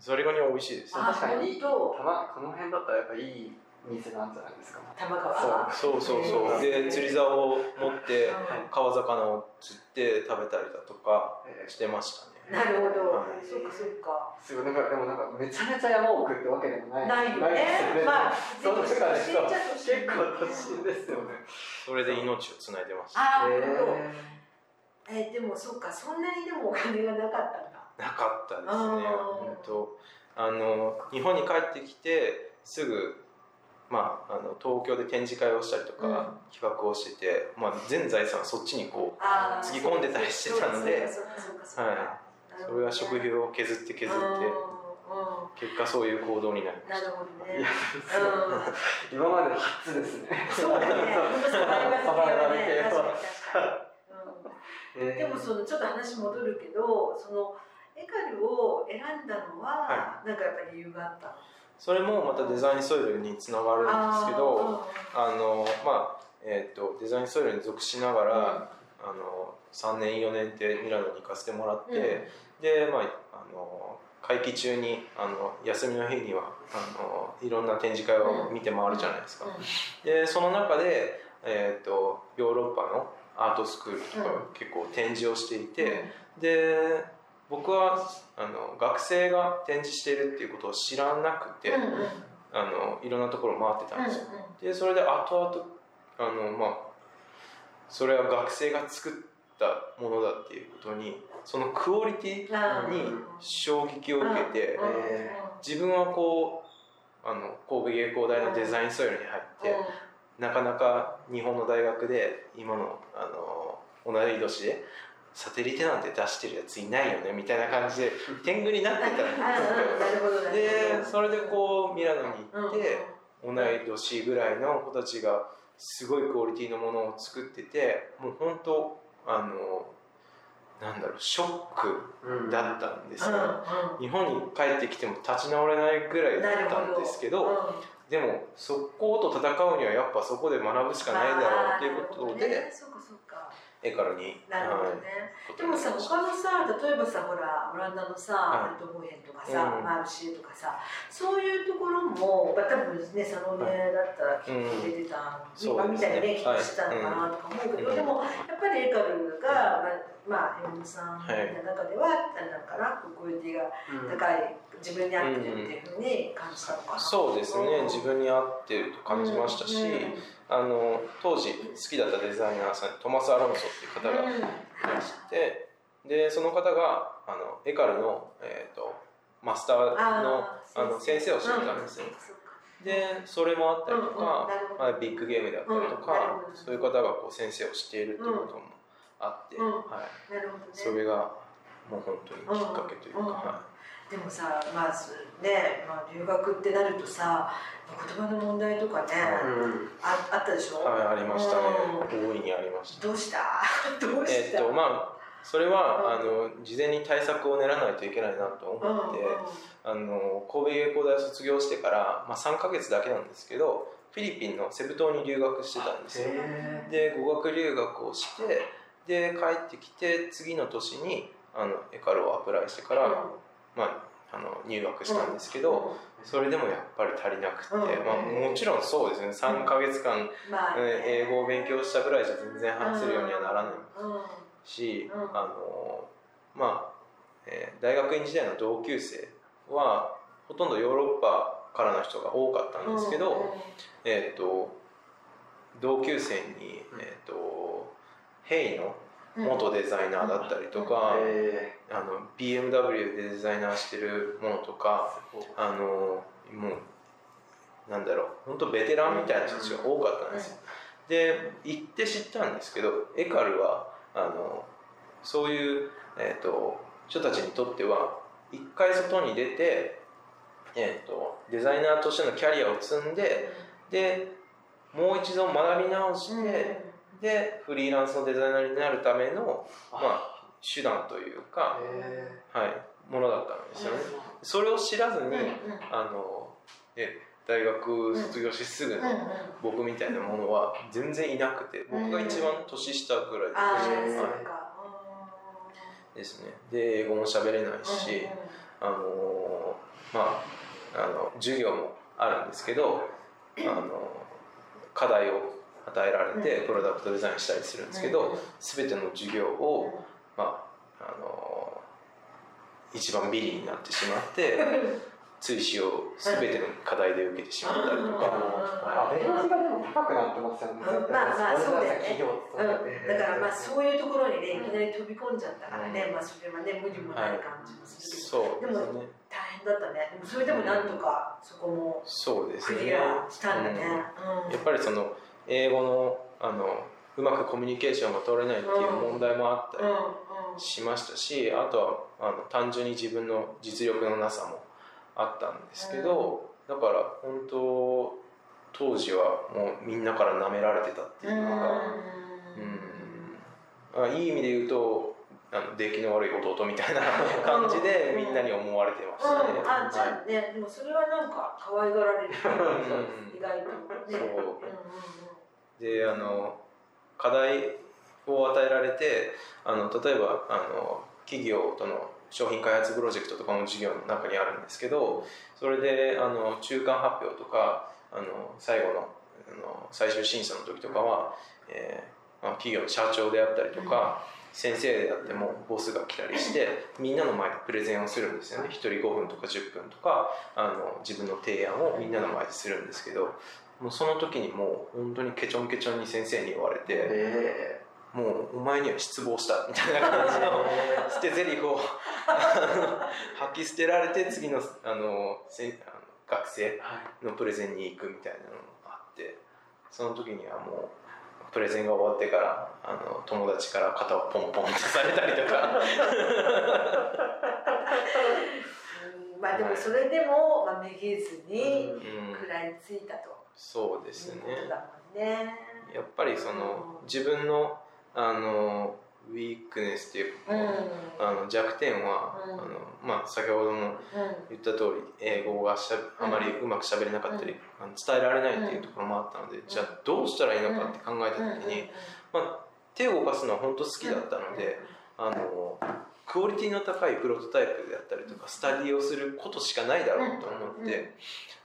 ザリガニは美味しいです。確かに。いい本当。たまこの辺だったらやっぱいい店なんじゃないですか？玉川。そう。そうそうへーで釣り竿を持ってうん川魚を釣って食べたりだとかえーしてましたね。なるほど。は。そっか、そっか。すごい。なんかでもなんかめちゃめちゃ山奥ってわけでもない。ないよですね。まあ、その中で都心っちゃ都結心構都心ですよね。それで命をつないでました。ああ、えなるほど。えー、でも、そっか、そんなにでもお金がなかったんだ。なかったですね本当。あの日本に帰ってきてすぐまあ、あの東京で展示会をしたりとか、うん。企画をしてて、まあ、全財産そっちにこうつぎ込んでたりしてたのでそれは食費を削って削って結果そういう行動になりました。なるほどいやね。うん。今まで初ですね。そうだね。*laughs* でもそのちょっと話戻るけど、そのエカルを選んだのは、なんかやっぱり理由があった。それもまたデザインソイルにつながるんですけどあのまあえー、とデザインソイルに属しながら、あの3年4年ってミラノに行かせてもらって、うん。でまああの会期中にあの休みの日にはあのいろんな展示会を見て回るじゃないですか、でその中で、えー、とヨーロッパのアートスクールとかうん結構展示をしていて、で僕はあの学生が展示しているっていうことを知らなくて、うんうん。うんあのいろんなところ回ってたんですよ、うでそれで後々あのまあそれは学生が作ったものだっていうことにそのクオリティんに衝撃を受けて、うんうん。自分はこうあの神戸芸工大のデザインソイルに入って、なかなか日本の大学で今のあの同い年でサテリテなんて出してるやついないよねみたいな感じで天狗になってたん *laughs* ですでそれでこうミラノにうん行って、同い年ぐらいの子たちがすごいクオリティのものを作っててもう本当あのなんだろうショックだったんですよ、日本に帰ってきても立ち直れないぐらいだったんですけどでもそこと戦うにはやっぱそこで学ぶしかないだろうっていうことで、そうかそうかエカルに。なるほどはい。ねでもさ他のさ例えばさほらオランダのさはい。アルトホーヘンとかさ、うん。マルシェとかさそういうところも、まあ、多分ねサロネだったらきっと出てた、そう今みたいにねきっとはいしてたのかなとか思うけど、うん。でもやっぱりエカルが、まあ、まあ、山本さんのはい中では、あれなのかなクオリティが高い自分に合ってるっていうふうに感じたのかな、そうですね。自分に合ってると感じましたし、うんあの当時好きだったデザイナーさんトマス・アロンソっていう方がいらしてでその方があのエカルの、えー、とマスターのあの先生。をしてたんですね、でそれもあったりとか、まあ、ビッグゲームであったりとかそういう方がこう先生をしているっていうこともあって、うん。はい、なるほどね。それがもう本当にきっかけというか、うんはでもさまずね、まあ、留学ってなるとさ言葉の問題とかね、ああったでしょ、いはい、ありましたね、大いにありました。どうした？*laughs* どうした、えっとまあそれは、あの事前に対策を練らないといけないなと思うんって、あの神戸芸工大を卒業してから、まあ、3ヶ月だけなんですけどフィリピンのセブ島に留学してたんですよ。へで語学留学をしてで帰ってきて次の年にあのエカルをアプライしてから、まあ、あの入学したんですけど、それでもやっぱり足りなくて、うん。まあ、もちろんそうですね。3ヶ月間、英語を勉強したぐらいじゃ全然話せるようにはならないうん。し、うん。あのまあ、えー大学院時代の同級生はほとんどヨーロッパからの人が多かったんですけど、えー、と同級生に、えー、とヘイの元デザイナーだったりとか、えあの BMW でデザイナーしてるものとかあのもうなんだろう本当ベテランみたいな人たちが多かったんですよ。で行って知ったんですけどエカルはあのそういう、えー、と人たちにとっては一回外に出て、えー、とデザイナーとしてのキャリアを積んででもう一度学び直して、でフリーランスのデザイナーになるための、まあ、手段というか、えはい、ものだったんですよね。それを知らずに、あのえ大学卒業してすぐの僕みたいなものは全然いなくて僕が一番年下ぐらいああ、えーそうはか。いですね。で英語も喋れないし、あのまああの授業もあるんですけどあの課題を与えられてプロダクトデザインしたりするんですけど全ての授業を、まあ、あの一番ビリになってしまって追試を全ての課題で受けてしまったりとか。アベレージがでも高くなってますまあまあそうだよね。うん、だからまあそういうところにねいきなり飛び込んじゃったからね、うん。まあそれはね無理もない感じもするけど、そうですね。大変だったね。でもそれでもなんとかそこもそうですね。クリアしたんだね、うん。やっぱりその英語のあのうまくコミュニケーションが取れないっていう問題もあったりうんうん。しましたしあとはあの単純に自分の実力のなさもあったんですけど、だから本当当時はもうみんなから舐められてたっていうのが、うん。あいい意味で言うとあの出来の悪い弟みたいな *laughs* 感じでみんなに思われてましたね。うん、あじゃあね、でもそれはなんか可愛がられる、ん。意外とね。そう。うんうんであの課題を与えられてあの例えばあの企業との商品開発プロジェクトとかも授業の中にあるんですけどそれであの中間発表とかあの最後のあの最終審査の時とかは、えーまあ、企業の社長であったりとか、先生であってもボスが来たりしてみんなの前でプレゼンをするんですよね。1人5分とか10分とかあの自分の提案をみんなの前でするんですけどもうその時にもう本当にケチョンケチョンに先生に言われて。えもうお前には失望したみたいな感じの *laughs* 捨て台詞を吐き捨てられて次のあのせあの学生のプレゼンに行くみたいなのがあってその時にはもうプレゼンが終わってからあの友達から肩をポンポンってされたりとか。うん。まあでもそれでも、まあ、めげずにうん。食らいついたとそうですね。ね。やっぱりその自分のあのウィークネスっていううん。あの弱点は、うん。あのまあ、先ほどもうん。言った通り英語がしゃあまりうまくしゃべれなかったり、あの伝えられないっていうところもあったので、じゃあどうしたらいいのかって考えた時に、まあ、手を動かすのは本当好きだったので、あのクオリティの高いプロトタイプであったりとかスタディをすることしかないだろうと思って、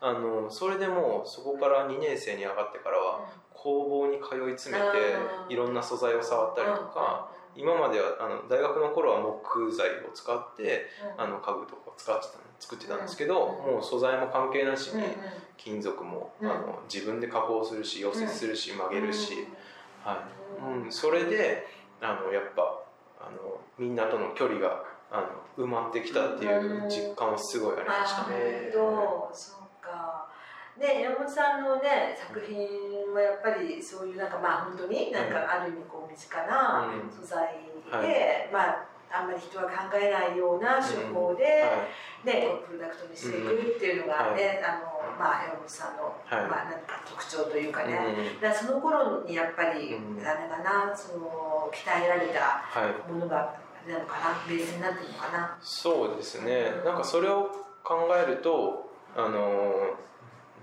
あのそれでもうそこから2年生に上がってからは工房に通い詰めてうんいろんな素材を触ったりとか。今まではあの大学の頃は木材を使ってあの家具とかを使ってた作ってたんですけど、うん。もう素材も関係なしうんに金属も、うん。あの自分で加工するし溶接するし曲げるし、はいうん。うん、それであのやっぱみんなとの距離があの埋まってきたっていう実感はすごいありましたあね。ー本当そうか。ね山本さんのね作品はやっぱりそういうなんかまあ本当になんかある意味こう身近なうん。素材で、はい。まああんまり人は考えないような手法で、はい。ね、プロダクトにしていくっていうのがね、あのまあ、山本さんの、はい。まあ、何か特徴というかね、うん。だその頃にやっぱり、うん。あれかなその鍛えられたはい。ものがなのかなベースになってるのかな。そうですね。なんかそれを考えるとあの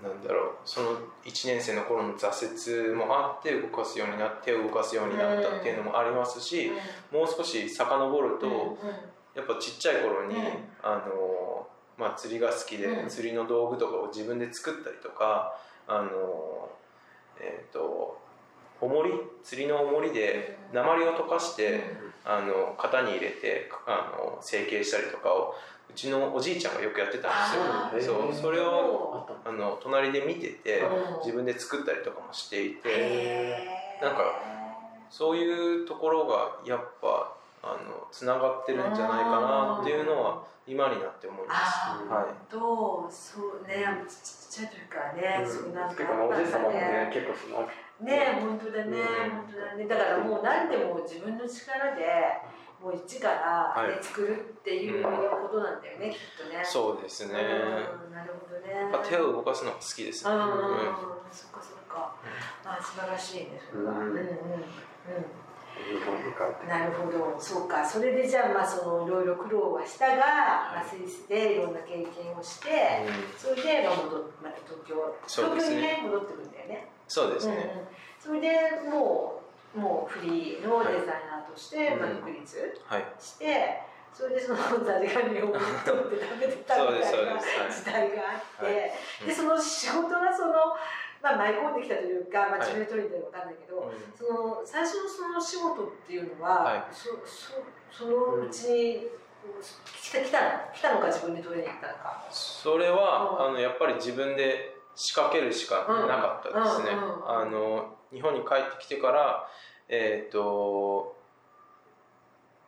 なんだろう。その1年生の頃の挫折もあって動かすようになって手を動かすようになったっていうのもありますし、もう少し遡ると、うんうん。やっぱちっちゃい頃に、うん。あのまあ、釣りが好きで、うん。釣りの道具とかを自分で作ったりとかあのえっ、と重り釣りの重りで鉛を溶かして、あの型に入れてあの成形したりとかをうちのおじいちゃんがよくやってたあんですよ。ー。そうそれをあの隣で見ててうん。自分で作ったりとかもしていてなんかそういうところがやっぱあのつながってるんじゃないかなっていうのは今になって思います。はい。とそうね。ちちっちゃい時からね、そうなんか結構おじい様もね結構そのね本当だね、うん。本当だね。だからもう何でも自分の力でもう一から、ねはい。作るっていうことなんだよね、きっとね。そうですね。うんなるほどね。やっぱ手を動かすのが好きですね。うん、うん。そっかそっか、あ素晴らしいねそれは、うん。うんうんなるほど。そうか。それでじゃあまあそのいろいろ苦労はしたが、まあ、スイスでいろんな経験をして、それでまあ戻っまた東京東京にね戻ってくるんだよねそうですね。うんうん、それでもうもうフリーのデザイナーとして、はい。まあ、独立はい。して、それでそのザリガニを取って食べてたみたいなそうです時代があって、でその仕事がその、まあ、舞い込んできたというか、まあ、はい自分で取りに分かんないけど、うん。その最初のその仕事っていうのは、はい。そそそのうちに来た来たの来たのか自分で取りに行ったのか。それは、うん。あのやっぱり自分で仕掛けるしかなかったですね。あの日本に帰ってきてから、えっ、と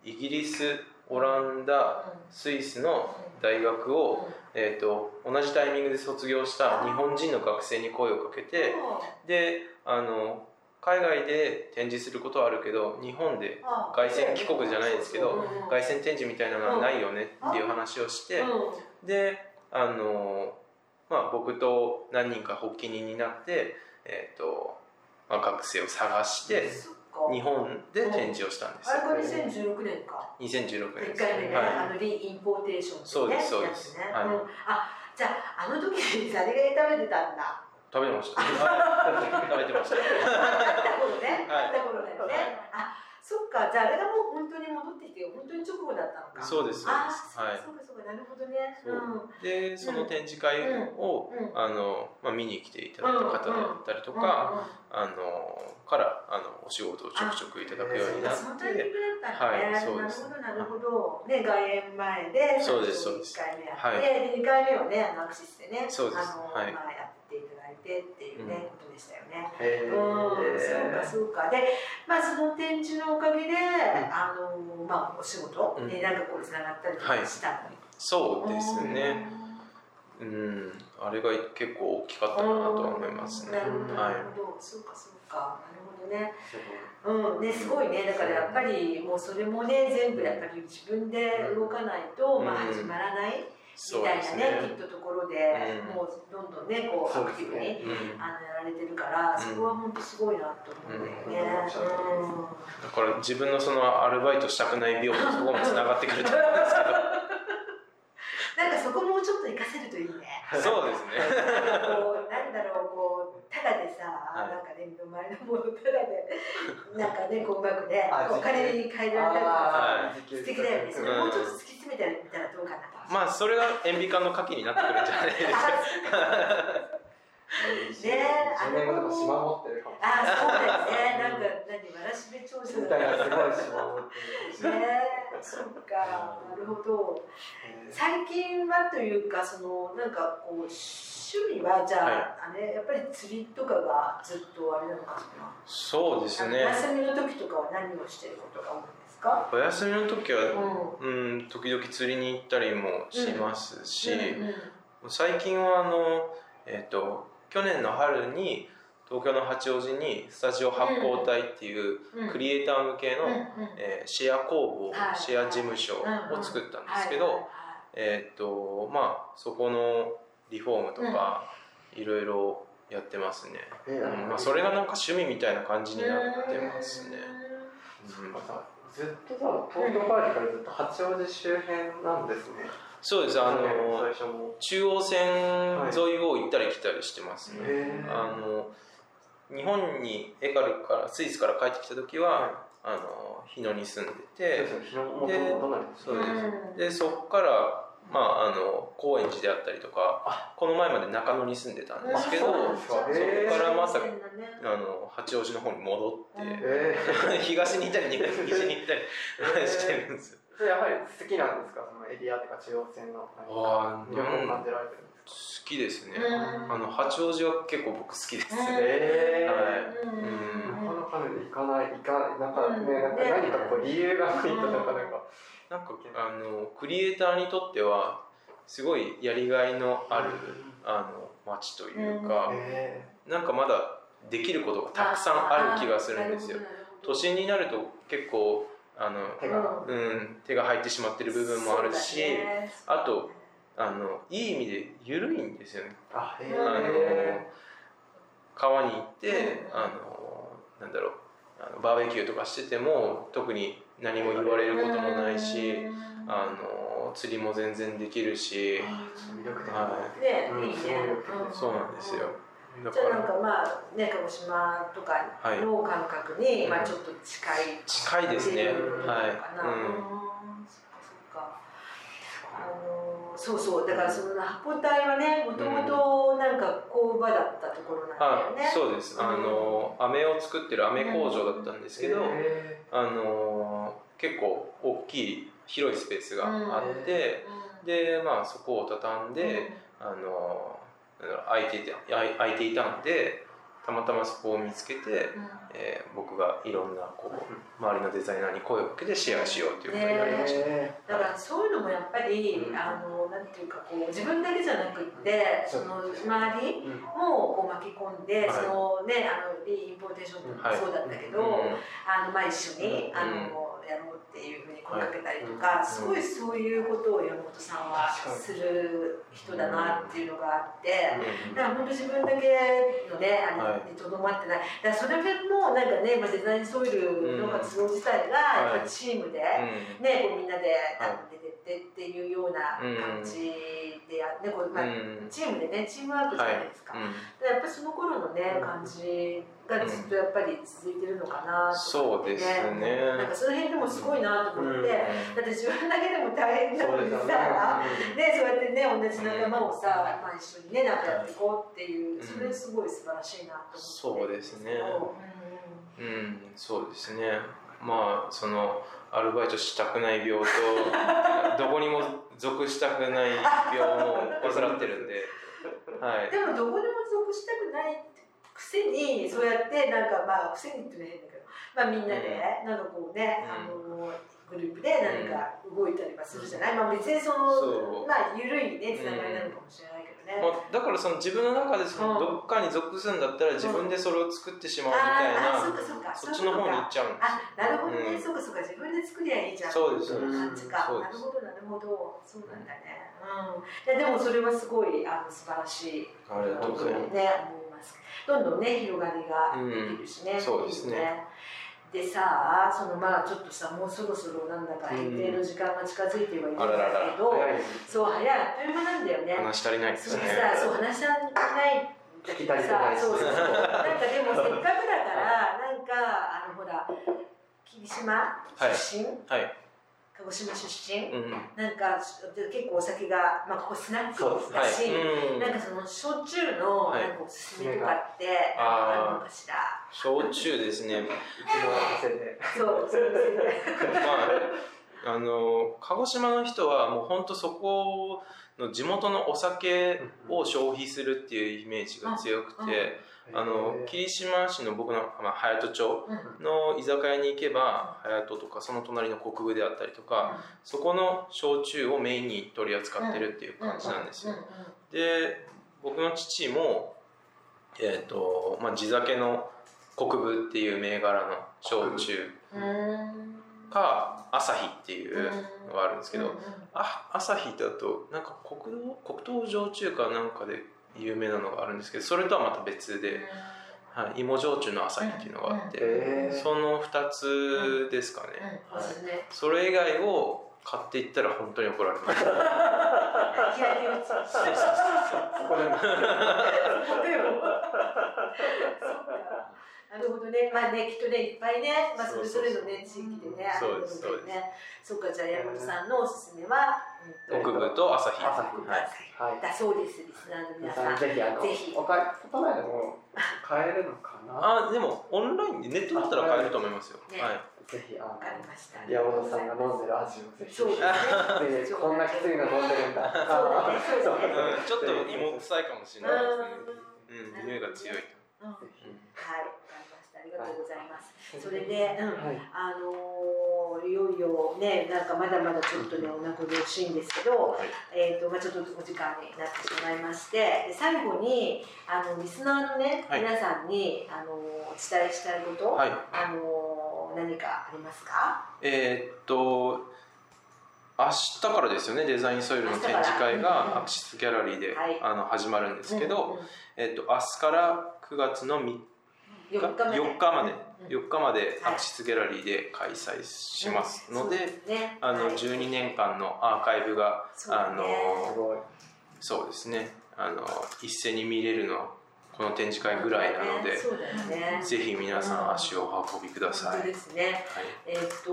イギリス、オランダ、スイスの大学を、えー、と同じタイミングで卒業した日本人の学生に声をかけてであの海外で展示することはあるけど日本で凱旋帰国じゃないですけど凱旋展示みたいなのはないよねっていう話をしてであの、まあ、僕と何人か発起人になって、えーとまあ、学生を探して日本で展示をしたんですあれが2016年か。2016年一です回目ね、はあのリインポーテーションそうですそうです。ね。はい。うん。あ、じゃああの時にザリガニ食べてたんだ？い、食べてました。はい。*laughs* 食べてましたあった頃ね、はい。あった頃だよね。あ、そっか。じゃああれがもう本当に戻ってきて本当に直後だったのか。そうですそうあそうかそうかなるほどね。でその展示会を、うん。あのまあ、見に来ていただいた方だったりとか、あのからあのお仕事をちょくちょくいただくようになってそのタイミングだったんだね、はいそうです。なるほどなるほど。ね外苑前でそうですそうです。1回目やって、はい。で2回目はねあのアクシスでね。そうです。あの、はいてっていうね、ことでしたよね。へうん、そうかーそうか。でまあその展示のおかげで、あのまあお仕事になんかこうつながったりとかしたの、そうですね。うん。あれが結構大きかったかなとは思いますね。なるほど、はない。るほど、そうかそうか、なるほどね。う。ん、ね、すごいね、だからやっぱりもうそれもね、全部やっぱり自分で動かないと、うん。まあ始まらないみたいなねね、きっとところで、うん。もうどんどんね、こうアクティブに。うん。あのやられてるから、そこは本当すごいなと思うん。だよね。うん。だから自分のそのアルバイトしたくない病とそこもつながってくると思うんですけなんかそこもうちょっと活かせるといいね。どそうですね。こうなんだろうこうただでさ、はい。なんかね身の回りのものただで *laughs* なんかねこううまくねあお金に変えられたりとかはい素敵だよね。それうん。もうちょっと突き詰めてみたらどうかなまあそれが塩ビ管の鍵になってくるんじゃないですか。ね自分が島持ってるかもああそうだよね。なんか何わらしべ長者みたいなすごい島持ってる。ねそっかなるほど。最近はというかそのなんかこう趣味はじゃあ,、あれやっぱり釣りとかがずっとあれなのかしらそうですおね。休みの時とかは何をしてることが多いんですか？お休みの時はううん時々釣りに行ったりもしますし、んうん。最近はあのえっ、と去年の春に東京の八王子にスタジオ発光体っていううん。クリエイター向けの、えーシェア工房、はい。シェア事務所を作ったんですけど、えっ、とまあそこのリフォームとかいろいろやってますね、えうん。まあ、それがなんか趣味みたいな感じになってますね、うん。ずっとさ東京からずっと八王子周辺なんですね。そうです。あの中央線沿いを行ったり来たりしてますね、あの日本にエカルからスイスから帰ってきた時は、あの日野に住んでて、ですそうです。うん。でそこから、まあ、あの高円寺であったりとかこの前まで中野に住んでたんですけど、あそうなんですか。へーそこからまさかね。あの八王子の方に戻って、え *laughs* 東に行ったり西に行ったりしてるんですよ。ー、それやはり好きなんですか？そのエリアとか中央線のあー魅力を感じられてるんですか好きですね、うん。あの八王子は結構僕好きです、うん。えー。はい。うん。なかなかね行かない行かなんかうん。ね。なんかね何かこう理由がないとなかなか。なんかあのクリエイターにとってはすごいやりがいのある、あの街というか、えなんかまだできることがたくさんある気がするんですよ。都心になると結構あのー、手が。うん、手が入ってしまってる部分もあるし、あとあのいい意味で緩いんですよね。あのえ川に行って、うん。あのなんだろう。あのバーベキューとかしてても特に何も言われることもないし、あの釣りも全然できるし、そうなんですよ。じゃあなんらかまあね鹿児島とかの感覚に、いまあちょっと近い近いですね。っていうのかな。はい。うん。そっかそっか。あのそうそうだからその八方隊はねもともとなんか工場だったところなんだあよね、そうです。あの飴を作ってる飴工場だったんですけど、えあの結構大きい広いスペースがあって、でまあそこを畳んで、あの空いていて空い空いていたんでたまたまそこを見つけて、えー僕がいろんなこう周りのデザイナーに声をかけてシェアしようということになりました。え。だからそういうのもやっぱり、うん。あのなんていうかこう自分だけじゃなくってその周りうん。もこう巻き込んで、はい。そのねあのリインポーテーションとかもそうだったけど、うん。あのまあ一緒に、うん。あのやろうっていうふうに声かけたりとか、はい。すごいそういうことを山本さんはする人だなっていうのがあって。だから本当自分だけのね、あはい。れにとどまってない。だからそれもなんかね、まあ、デザインソイルの活動自体がやっぱりチームで、ね、こうみんなで多分出てっってっていうような感じでや、ねこうまあうん。チームでねチームワークじゃないですか、うん。でやっぱりその頃のね感じがずっとやっぱり続いてるのかなと思ってそうですね。なんかその辺でもすごいなと思って、うん。だって自分だけでも大変なのにさ、ね、そうやってね同じ仲間をさ、まあ、一緒にねなんかやっていこうっていうそれすごい素晴らしいなと思って。そうですね。う。うん。そうですね。まあそのアルバイトしたくない病とどこにも属したくない病も患ってるんで、はい、んでもどこでも属したくないくせにそうやってなんかまあくせにって言うの変だけど、まあ、みんなでなんかこうね、あのグループで何か動いたりはするじゃない、まあ、別にそのまあ緩いねつながりなのかもしれないけどね、まあ、だからその自分の中でそのどっかに属するんだったら自分でそれを作ってしまうみたいああそっなかそっかそっちの方に行っちゃうんですあなるほどね、うん。そうかそうか自分で作りゃいいじゃん。そうです。そうです。なるほどなるほど。そうなんだね。うん。いやでもそれはすごいあの素晴らしい。ありがとうございます。ね思います。どんどんね広がりができるしね、うん。そうですね。いいよでさそのまあちょっとさもうそろそろなんだか閉店の時間が近づいてはいるんだあらららけど、早いですそう早い。あっという間なんだよね。話足りないですね。それさ、そう話し合わないんだけどさ、そうそうそう。なんかでもせっかくだから、なんかあのほら霧島出身、はい、鹿児島出身、うん、なんかで結構お酒がまあここスナックだし、うん。なんかその焼酎のはい。なんかおすすめとかってあるのかしら？焼酎ですね。そうそう。*laughs* まああの鹿児島の人はもう本当そこの地元のお酒を消費するっていうイメージが強くて、あの霧島市の僕の、まあ、隼人町うん。の居酒屋に行けば隼人とかその隣の国分であったりとかそこの焼酎をメインに取り扱ってるっていう感じなんですよ。うん。うん。で僕の父も、えーとまあ、地酒の国分っていう銘柄の焼酎うん。うんか朝日っていうのがあるんですけど、うん。うん。あ朝日だとなんか国道国東焼酎かなんかで有名なのがあるんですけどそれとはまた別で、はい、芋焼酎の朝日っていうのがあって、えー。その2つですかね、うん。おすすめ。それ以外を買っていったら本当に怒られますなるほどね、まあね、きっとね、いっぱいね、まあ、それぞれのね、地域でね、あそうるですそうです。のでね。そっか、じゃあ、山本さんのおすすめは。うん国分と朝日。朝日。はい。はいだそうです、リスナーの皆さん。ぜひあのぜひ。お買い都内でも買えるのかな？あでもオンラインでネットだったら買えると思いますよ、ね。はい。ぜひあのわかりました。山本さんが飲んでる味をぜひ。そうですね。でこんなきついの飲んでるんだ。そうちょっと芋臭いかもしれないですね。うん。匂いが強い。うん。はい、がとうございます。それで、うん、はい。あのーいよいよね、なんかまだまだちょっとね、お名残惜しいんですけど、えっ、と、まあちょっとお時間になってしまいまして、で最後に、あの、リスナーのね、はい。皆さんに、あのーお伝えしたいこと、はい。あのー何かありますか？えーっと明日からですよねデザインソイルの展示会がアクシスギャラリーで、はい。あの始まるんですけど、えーっと明日から9月の3日4日まで。4日まで。うん。4日まではいアクシスギャラリーで開催しますので、あのはい。12年間のアーカイブが、あのそうですね。あの一斉に見れるのはこの展示会ぐらいなので。ぜひ皆さん足をお運びください。ですね。えっと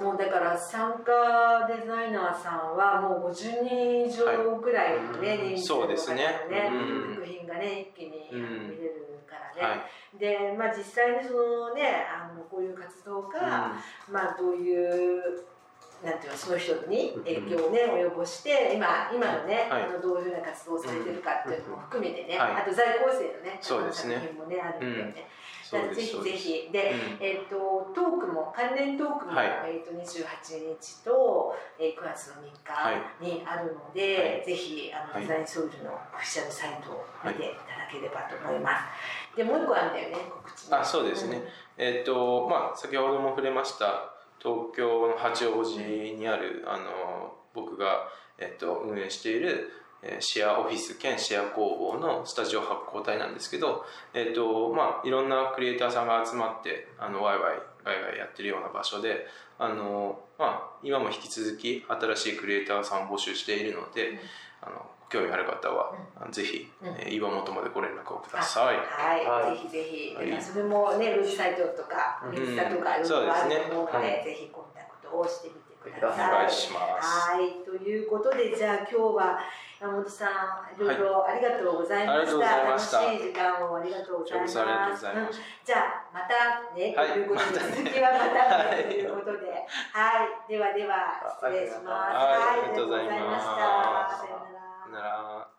もうだから参加デザイナーさんはもう50人以上ぐらいのね、はい人数の方のそうですね。うん。作品がね一気にうん見れるからね。はい。でまあ実際にそのねあのこういう活動が、まあどういうなんていうのその人に影響をね、及ぼして今今のね、はい。あのどういうふうな活動をされてるかっていうのも含めてね、はい。あと在校生のねそうですね。作品もねあるんだよね。そうですぜひぜひ。で、うん。えっ、とトークも関連トークも、はい。えっ、と28日と、えー、9月の3日にあるので、はい。ぜひあの、はい。デザインソウルのオフィシャルサイトを見ていただければと思います。でもう一個あるんだよね告知あそうですね。えっ、とまあ先ほども触れました東京の八王子にあるあの僕が、えっと運営しているえーシェアオフィス兼シェア工房のスタジオ発行体なんですけど、えっとまあ、いろんなクリエイターさんが集まってあのワイワイガイガイやってるような場所であの、まあ、今も引き続き新しいクリエイターさんを募集しているので、あのご興味ある方は、ぜひ、うん。えー岩本までご連絡をください。はい、はい。ぜひぜひ、はい。まあそれもね、ウェブサイトとか、うん。インスタとか、いろいそうろあですねると思うので、はい。ぜひコンタクトをしてみてく。ださい。お願いします。はい、ということで、じゃあ今日は山本さん、いろいろありがとうございまありがとうございました楽しい時間をありがとうございます。こちらこそありがとうんした。じゃあまたね、はいということで、続きはまたねということで、はい、ではでは失礼します。はいありがとうございました。さようならさよなら。